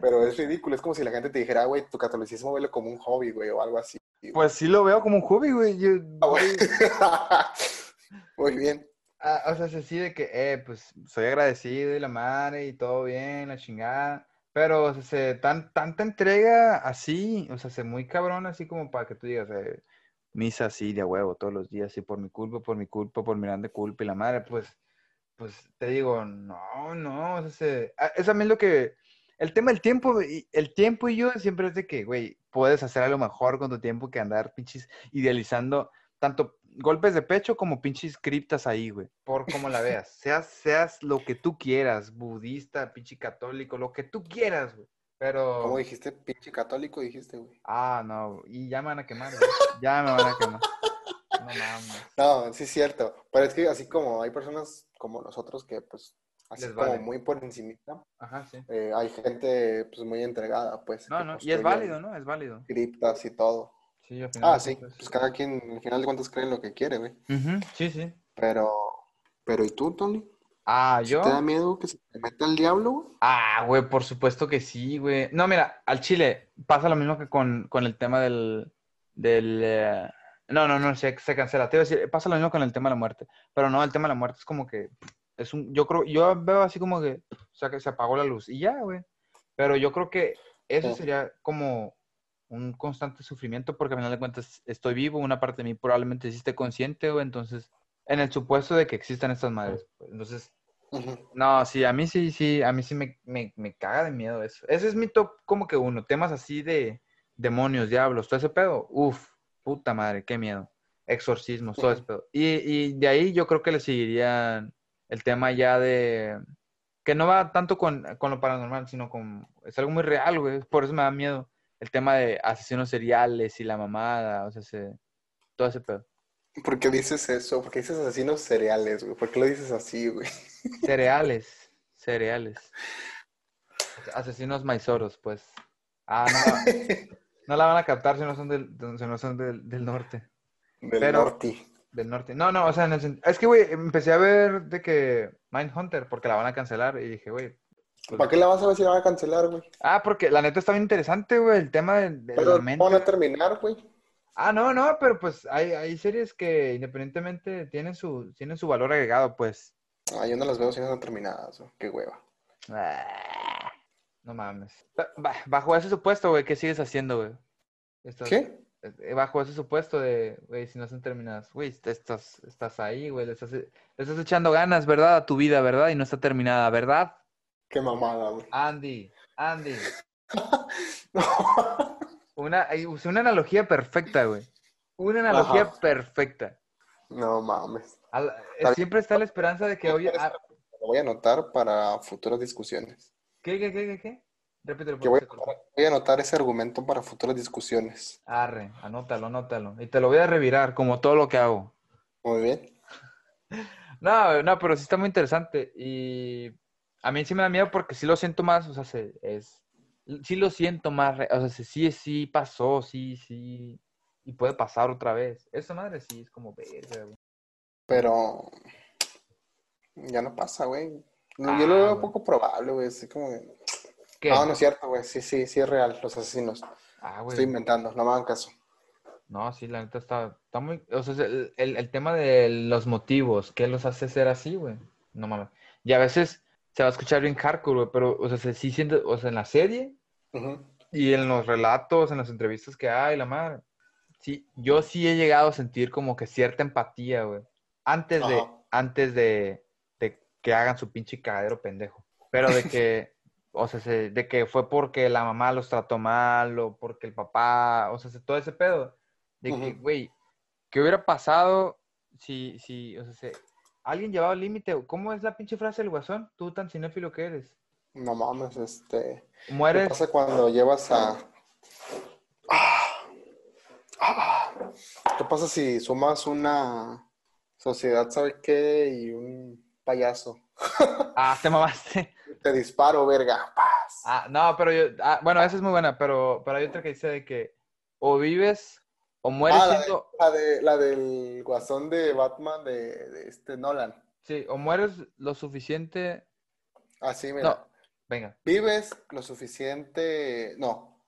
Pero es ridículo, es como si la gente te dijera, güey, tu catolicismo velo como un hobby, güey, o algo así. Pues sí lo veo como un hobby, güey. Ah, Muy bien. Ah, o sea, se sí de que, eh, pues soy agradecido y la madre y todo bien, la chingada. Pero, o sea, se, tan, tanta entrega así, o sea, se muy cabrón así como para que tú digas, eh, misa así de huevo todos los días, y por mi culpa, por mi culpa, por mi grande culpa y la madre, pues, pues te digo, no, no, o sea, ah, es a mí lo que, el tema del tiempo, el tiempo y yo siempre es de que, güey, puedes hacer algo mejor con tu tiempo que andar pinches idealizando tanto golpes de pecho como pinches criptas ahí, güey. Por como la veas. Seas, seas lo que tú quieras, budista, pinche católico, lo que tú quieras, güey. Pero. ¿Cómo dijiste? Pinche católico dijiste, güey. Ah, no. Y ya me van a quemar, güey. Ya me van a quemar. No mames. No, sí es cierto. Pero es que así como hay personas como nosotros que, pues, así como muy por encima. Ajá, sí. Eh, hay gente, pues, muy entregada, pues. No, no. Y es válido, ¿no? Es válido. Criptas y todo. Sí, al final ah, sí, pues cada quien al final de cuentas cree lo que quiere, güey. Sí, sí. Pero, pero ¿y tú, Tony? Ah, yo. ¿Te da miedo que se te meta el diablo, güey? Ah, güey, por supuesto que sí, güey. No, mira, al chile pasa lo mismo que con, con el tema del. del eh, No, no, no, se, se cancela. Te iba a decir, pasa lo mismo con el tema de la muerte. Pero no, el tema de la muerte es como que. Es un, yo creo, yo veo así como que, o sea, que se apagó la luz y ya, güey. Pero yo creo que eso sería como un constante sufrimiento porque al final de cuentas estoy vivo, una parte de mí probablemente sí esté consciente o entonces en el supuesto de que existan estas madres. Pues, entonces, no, sí, a mí sí, sí, a mí sí me, me, me, caga de miedo eso. Ese es mi top como que uno, temas así de demonios, diablos, todo ese pedo, uf, puta madre, qué miedo. Exorcismos, todo ese pedo. Y, y de ahí yo creo que le seguiría el tema ya de que no va tanto con, con lo paranormal, sino con, es algo muy real, güey, por eso me da miedo el tema de asesinos seriales y la mamada, o sea, se, todo ese pedo. ¿Por qué dices eso? ¿Por qué dices asesinos cereales, güey? ¿Por qué lo dices así, güey? Cereales, cereales. Asesinos maizoros, pues. Ah, no, no la van a captar si no son del, si no son del, del norte. Del norte. Del norte. No, no, o sea, es que, güey, empecé a ver de que Mindhunter, porque la van a cancelar, y dije, güey, pues ¿Para qué la vas a ver si la van a cancelar, güey? Ah, porque la neta está bien interesante, güey, el tema de, pero la van a terminar, güey. Ah, no, no, pero pues hay, hay series que independientemente tienen su, tienen su valor agregado, pues. Ah, yo no las veo si no están terminadas, qué hueva. Ah, no mames. Bajo ese supuesto, güey, ¿qué sigues haciendo, güey? ¿Qué? Eh, bajo ese supuesto de, güey, si no están terminadas, güey, estás, estás ahí, güey, le estás, le estás echando ganas, ¿verdad? A tu vida, ¿verdad? Y no está terminada, ¿verdad? Qué mamada, güey. Andy, Andy. Una, usé una analogía perfecta, güey. Una analogía perfecta. No mames. siempre está la esperanza de que hoy. Lo voy a anotar para futuras discusiones. ¿Qué, qué, qué, qué? Repítelo, Que voy, a, voy a anotar ese argumento para futuras discusiones. Arre, anótalo, anótalo. Y te lo voy a revirar, como todo lo que hago. Muy bien. No, no, pero sí está muy interesante. Y a mí sí me da miedo porque sí lo siento más, o sea, se- es, sí lo siento más, o sea, se- sí, sí pasó, sí, sí, y puede pasar otra vez. Esa madre sí es como verga, güey. Pero ya no pasa, güey. No, Ah, Yo lo veo güey. poco probable, güey. Como. No, no es cierto, güey. Sí, sí, sí es real, los asesinos. Ah, güey. Estoy inventando, no me hagan caso. No, sí, la neta está, está muy, o sea, el, el, el tema de los motivos, ¿qué los hace ser así, güey? No mames. Y a veces se va a escuchar bien hardcore, güey, pero, o sea, se, sí siente, o sea, en la serie y en los relatos, en las entrevistas que hay, la madre. Sí, yo sí he llegado a sentir como que cierta empatía, güey. Antes de, antes de, de que hagan su pinche cagadero pendejo. Pero de que, o sea, se- de que fue porque la mamá los trató mal o porque el papá, o sea, se- todo ese pedo. De que, güey, ¿qué hubiera pasado si, si, o sea, se- alguien llevaba al límite? ¿Cómo es la pinche frase del guasón? Tú tan cinéfilo que eres. No mames, este. ¿Qué pasa cuando llevas a. Ah, ah. ¿Qué pasa si sumas una sociedad, ¿sabe qué? Y un payaso. Ah, te mamaste. Te disparo, verga. Paz. Ah, no, pero yo, ah, bueno, esa es muy buena, pero, pero hay otra que dice de que o vives o mueres Ah, la, de- siendo, la de, la del guasón de Batman de, de este Nolan. sí, o mueres lo suficiente, Así, mira. no, venga, Vives lo suficiente. No.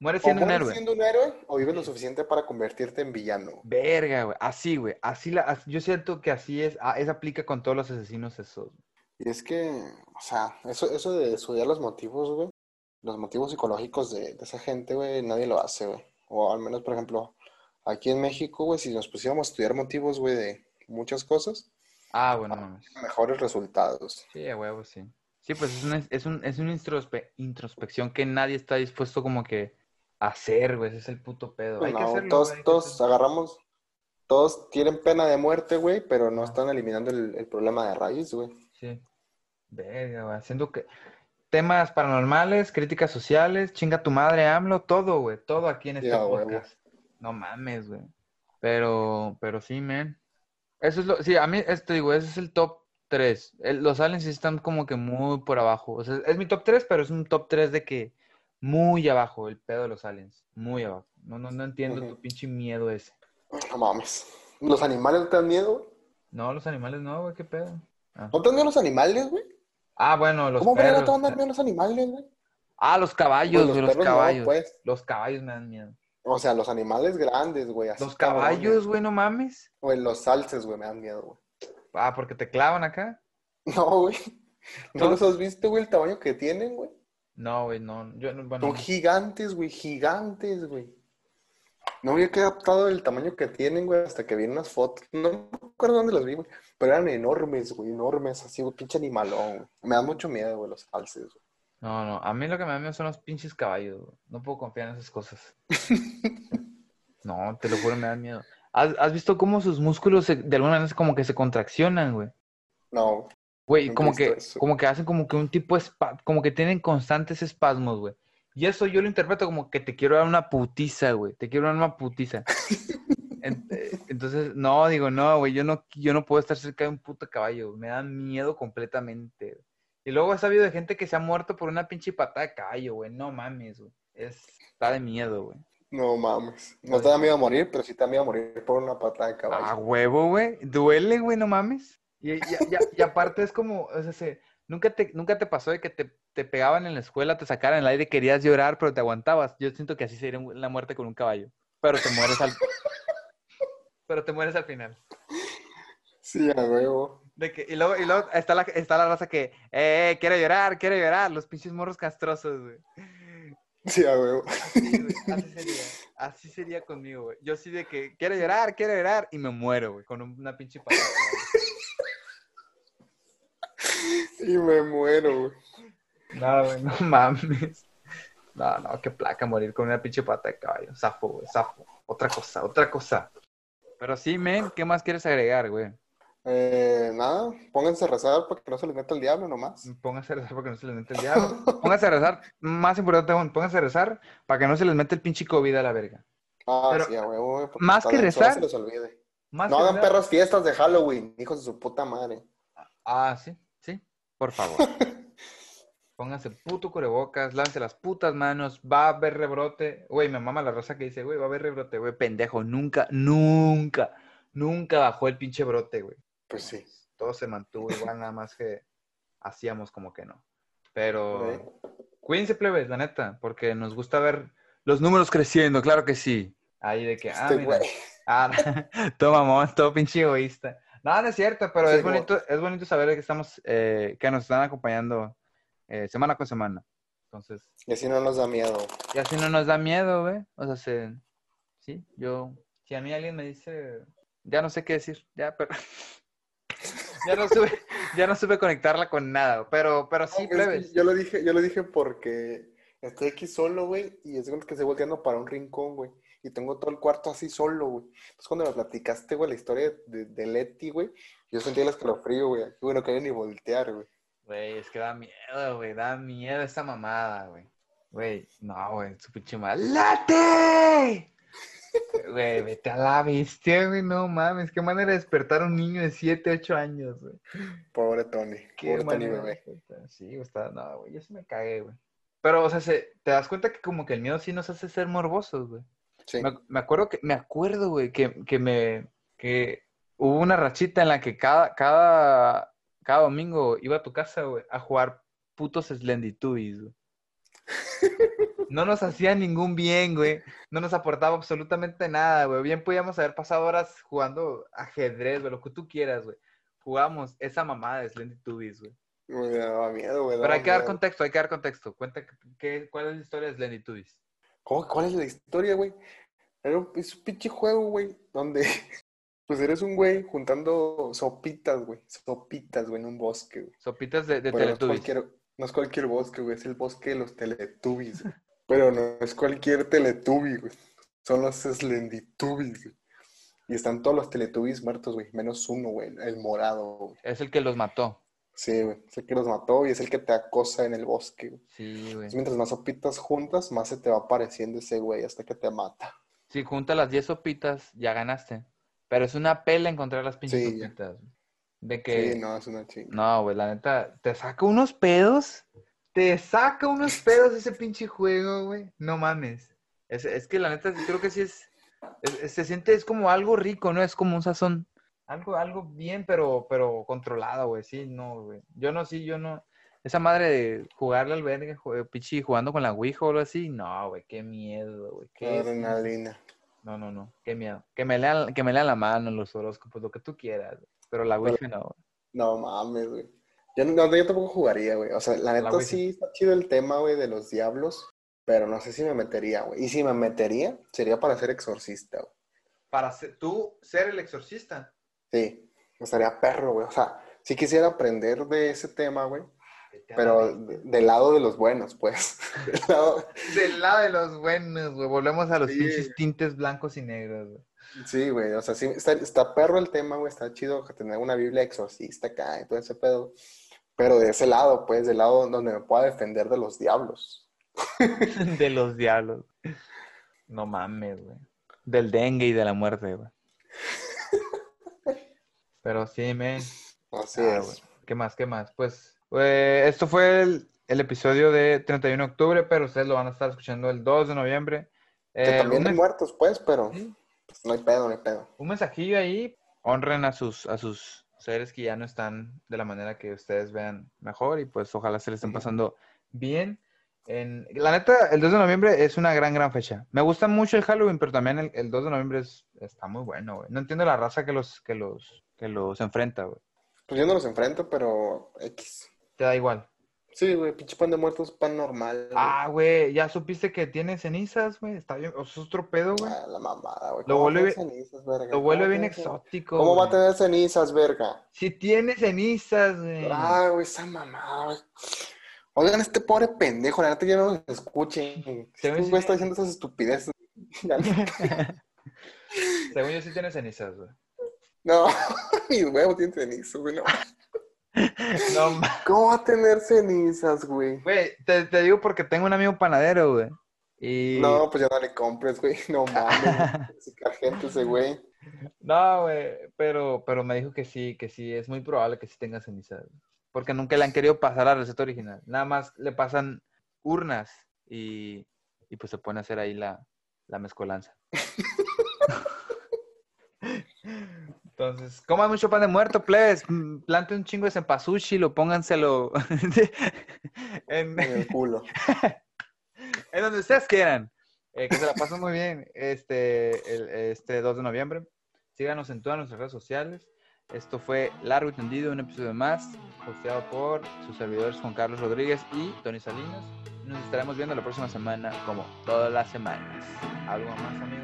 mueres O siendo un mueres héroe. siendo un héroe o vives lo suficiente para convertirte en villano. Verga, güey, así, güey, así la, así- yo siento que así es, ah, esa aplica con todos los asesinos esos. Y es que, o sea, eso, eso de estudiar los motivos, güey, los motivos psicológicos de, de esa gente, güey, nadie lo hace, güey. O al menos, por ejemplo, aquí en México, güey, si nos pusiéramos a estudiar motivos, güey, de muchas cosas, Ah, bueno, mames. mejores resultados. Sí, a huevo, sí. Sí, pues es una, es un, es una introspe- introspección que nadie está dispuesto como que a hacer, güey, ese es el puto pedo. Hay que No, hacerlo, todos, güey, hay que todos hacerlo. agarramos, todos tienen pena de muerte, güey, pero no Ah. están eliminando el, el problema de raíz, güey. Sí. Verga, güey. Haciendo que. Temas paranormales, críticas sociales, chinga tu madre, AMLO, todo, güey. Todo aquí en este podcast. No mames, güey. Pero, pero sí, man. Eso es lo. Sí, a mí, esto digo, ese es el top 3. los aliens sí están como que muy por abajo. O sea, es mi top 3, pero es un top 3 de que muy abajo, el pedo de los aliens. Muy abajo. No, no, no entiendo tu pinche miedo ese. No mames. ¿Los animales no te dan miedo, güey? No, los animales no, güey, qué pedo. Ah, ¿No te dan miedo los animales, güey? Ah, bueno, los ¿Cómo no perros. te van a dar miedo los animales, güey? Ah, los caballos, Pues güey, los no, caballos. pues. Los caballos me dan miedo. O sea, los animales grandes, güey. Los caballos, güey, no mames. Güey, los salses, güey, me dan miedo, güey. Ah, porque te clavan acá. No, güey. ¿No los has visto, güey, el tamaño que tienen, güey? No, güey, no. Yo, bueno, Son gigantes, güey, gigantes, güey. No había captado el tamaño que tienen, güey, hasta que vi unas fotos. No me acuerdo dónde las vi, güey. Pero eran enormes, güey, enormes, así, güey, pinche animalón, güey. Me da mucho miedo, güey, los salses, güey. No, no. A mí lo que me da miedo son los pinches caballos, güey. No puedo confiar en esas cosas. No, te lo juro, me dan miedo. ¿Has, has visto cómo sus músculos se- de alguna manera como que se contraccionan, güey? No, Güey, como que, eso. como que hacen como que un tipo de como que tienen constantes espasmos, güey. Y eso yo lo interpreto como que te quiero dar una putiza, güey. Te quiero dar una putiza. Eh, Entonces, no, digo, no, güey, yo no, yo no puedo estar cerca de un puto caballo. güey. Me da miedo completamente. güey. Y luego he sabido de gente que se ha muerto por una pinche patada de caballo, güey. No mames, güey. Es, está de miedo, güey. no mames. No te da miedo a morir, pero sí te da miedo a morir por una patada de caballo. A huevo, güey. Duele, güey, no mames. Y, y- y- y aparte es como, o sea, se- nunca te, nunca te pasó de que te, te pegaban en la escuela, te sacaran el aire, querías llorar, pero te aguantabas. Yo siento que así sería la muerte con un caballo. Pero te mueres al, pero te mueres al final. Sí, a huevo. De que, y luego, y luego está la, está la raza que, eh, quiere llorar, quiere llorar, los pinches morros castrosos, güey. Sí, a huevo. Así, güey, así sería, así sería conmigo, güey. Yo sí de que, quiero llorar, quiero llorar, y me muero, güey, con una pinche patada. Y me muero, güey. No, güey, no mames. No, no, qué placa morir con una pinche pata de caballo. Zafo, güey, zafo. Otra cosa, otra cosa. Pero sí, men, ¿qué más quieres agregar, güey? Eh, nada, pónganse a rezar para que no se les meta el diablo nomás. Pónganse a rezar para que no se les meta el diablo. pónganse a rezar, más importante aún, pónganse a rezar para que no se les meta el pinche COVID a la verga. Ah, Pero, sí, a huevo, más que rezar- se les olvide. Más No que hagan nada- perras fiestas de Halloween, hijos de su puta madre. Ah, sí, sí, por favor. Pónganse puto cubrebocas, lávense las putas manos, va a haber rebrote. Güey, me mama la raza que dice, güey, va a haber rebrote, güey, pendejo, nunca, nunca, nunca bajó el pinche brote, güey. Pues sí. Todo se mantuvo igual, nada más que hacíamos como que no. Pero cuídense, plebes, la neta, porque nos gusta ver los números creciendo, claro que sí. Ahí de que, ah, Este mira. Ah, todo mamón, todo pinche egoísta. No, no es cierto, pero Sí, es como- bonito, es bonito saber que estamos, eh, que nos están acompañando eh, semana con semana. Entonces, Y así no nos da miedo. y así no nos da miedo, güey. O sea, se- sí, yo, si a mí alguien me dice, ya no sé qué decir, ya, pero, ya no supe, ya no supe conectarla con nada, pero, pero sí, No, plebes. yo lo dije, yo lo dije porque estoy aquí solo, güey, y es que estoy volteando para un rincón, güey. Y tengo todo el cuarto así solo, güey. Entonces cuando me platicaste, güey, la historia de, de Leti, güey, yo sentí el escalofrío, güey. Aquí, bueno, quería ni voltear, güey. Güey, es que da miedo, güey, da miedo esa mamada, güey. Güey, no, güey, su pinche madre. ¡Late! Güey, vete a la bestia, güey, no mames. Qué manera de despertar a un niño de 7, 8 años, güey. Pobre Tony. Qué Pobre Tony bebé. Sí, está, no, güey, yo sí me cagué, güey. Pero, o sea, se- te das cuenta que como que el miedo sí nos hace ser morbosos, güey. Sí. Me, me acuerdo que, me acuerdo, güey, que, que me, que hubo una rachita en la que cada, cada, cada domingo iba a tu casa, güey, a jugar putos Slendytubbies, güey. No nos hacía ningún bien, güey. No nos aportaba absolutamente nada, güey. Bien podíamos haber pasado horas jugando ajedrez, güey, lo que tú quieras, güey. Jugamos esa mamada de Slendytubbies, güey. Me daba miedo, güey. Pero hay que dar contexto, hay que dar contexto. Cuenta que- cuál es la historia de Slendytubbies. ¿Cómo- ¿Cuál es la historia, güey? Era un, es un pinche juego, güey, donde pues eres un güey juntando sopitas, güey. Sopitas, güey, en un bosque, güey. Sopitas de, de Pero no es, Teletubbies. cualquier, no es cualquier bosque, güey, es el bosque de los Teletubbies. güey. Pero no es cualquier Teletubby, güey. Son los Slendytubbies, güey. Y están todos los Teletubbies muertos, güey, menos uno, güey, el morado, güey. Es el que los mató. Sí, güey, es el que los mató y es el que te acosa en el bosque, güey. Sí, güey. Entonces, mientras más sopitas juntas, más se te va apareciendo ese güey hasta que te mata. Si juntas las 10 sopitas, ya ganaste. Pero es una pela encontrar las pinches Sí, sopitas. De que. Sí, no, es una chinga. No, güey, la neta, te saca unos pedos. Te saca unos pedos ese pinche juego, güey. No mames. Es, es que la neta, creo que sí es, es- es- Se siente, es como algo rico, ¿no? Es como un sazón. Algo, algo bien, pero, pero controlado, güey. Sí, no, güey. Yo no, sí, yo no. Esa madre de jugarle al verga, jue- pinche jugando con la Ouija o algo así. No, güey, qué miedo, güey. Qué Adrenalina. No, no, no. Qué miedo. Que me lean, que me lean la mano, los horóscopos, lo que tú quieras. güey. Pero la Ouija no, güey. No mames, güey. Yo, no, yo tampoco jugaría, güey. O sea, la neta sí está chido el tema, güey, de los diablos. Pero no sé si me metería, güey. Y si me metería, sería para ser exorcista, güey. Para ser- tú ser el exorcista. Sí, estaría perro, güey. O sea, sí quisiera aprender de ese tema, güey. Pero de- del lado de los buenos, pues. Del lado- Del lado de los buenos, güey. Volvemos a los Sí. pinches tintes blancos y negros, güey. Sí, güey. O sea, sí, está, está perro el tema, güey. Está chido tener una Biblia exorcista acá y todo ese pedo. Pero de ese lado, pues, del lado donde me pueda defender de los diablos. de los diablos. No mames, güey. Del dengue y de la muerte, güey. Pero sí, men. Así Ah, es. ¿Qué más? ¿Qué más? Pues, eh, esto fue el, el episodio de 31 de octubre, pero ustedes lo van a estar escuchando el 2 de noviembre. Que Eh, también hay mes- muertos, pues, pero sí, pues, no hay pedo, no hay pedo. un mensajillo ahí. Honren a sus, a sus seres que ya no están de la manera que ustedes vean mejor y pues ojalá se les estén pasando bien. En, la neta, el 2 de noviembre es una gran, gran fecha. Me gusta mucho el Halloween, pero también el, el 2 de noviembre es, está muy bueno, güey. No entiendo la raza que los, que los, que los enfrenta, güey. Pues yo no los enfrento, pero X. Te da igual. Sí, güey, pinche pan de muertos, pan normal. güey. Ah, güey, ya supiste que tiene cenizas, güey. Está bien, o sea, es otro pedo, güey. Ah, la mamada, güey. Lo ¿Cómo va a vuelve bien exótico. ¿Cómo va a tener cenizas, verga? Si tiene cenizas, güey. Ah, güey, esa mamada, güey. Oigan, este pobre pendejo, la neta ya no nos escuchen. Ve Este güey está diciendo esas estupideces. Según yo sí tiene cenizas, güey. No, mi huevo tiene cenizas, güey. No. No, ¿Cómo va a tener cenizas, güey? güey, te, te digo porque tengo un amigo panadero, güey. Y... No, pues ya no le compres, güey. No mames. Gente ese güey. No, güey, pero, pero me dijo que sí, que sí, es muy probable que sí tenga ceniza. güey. Porque nunca le han querido pasar la receta original. Nada más le pasan urnas y, y pues se pone a hacer ahí la, la mezcolanza. Entonces, coman mucho pan de muerto, plebes. Mm, Plante un chingo de cempasúchil o pónganselo en, En el culo. en donde ustedes quieran. Eh, que se la pasen muy bien este, el, este 2 de noviembre. Síganos en todas nuestras redes sociales. Esto fue Largo y Tendido, un episodio más, hosteado por sus servidores Juan Carlos Rodríguez y Tony Salinas. Nos estaremos viendo la próxima semana, como todas las semanas. ¿Algo más, amigo?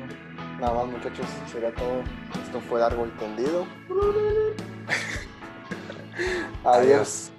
Nada más, muchachos, sería todo. Esto fue largo y tendido. Adiós.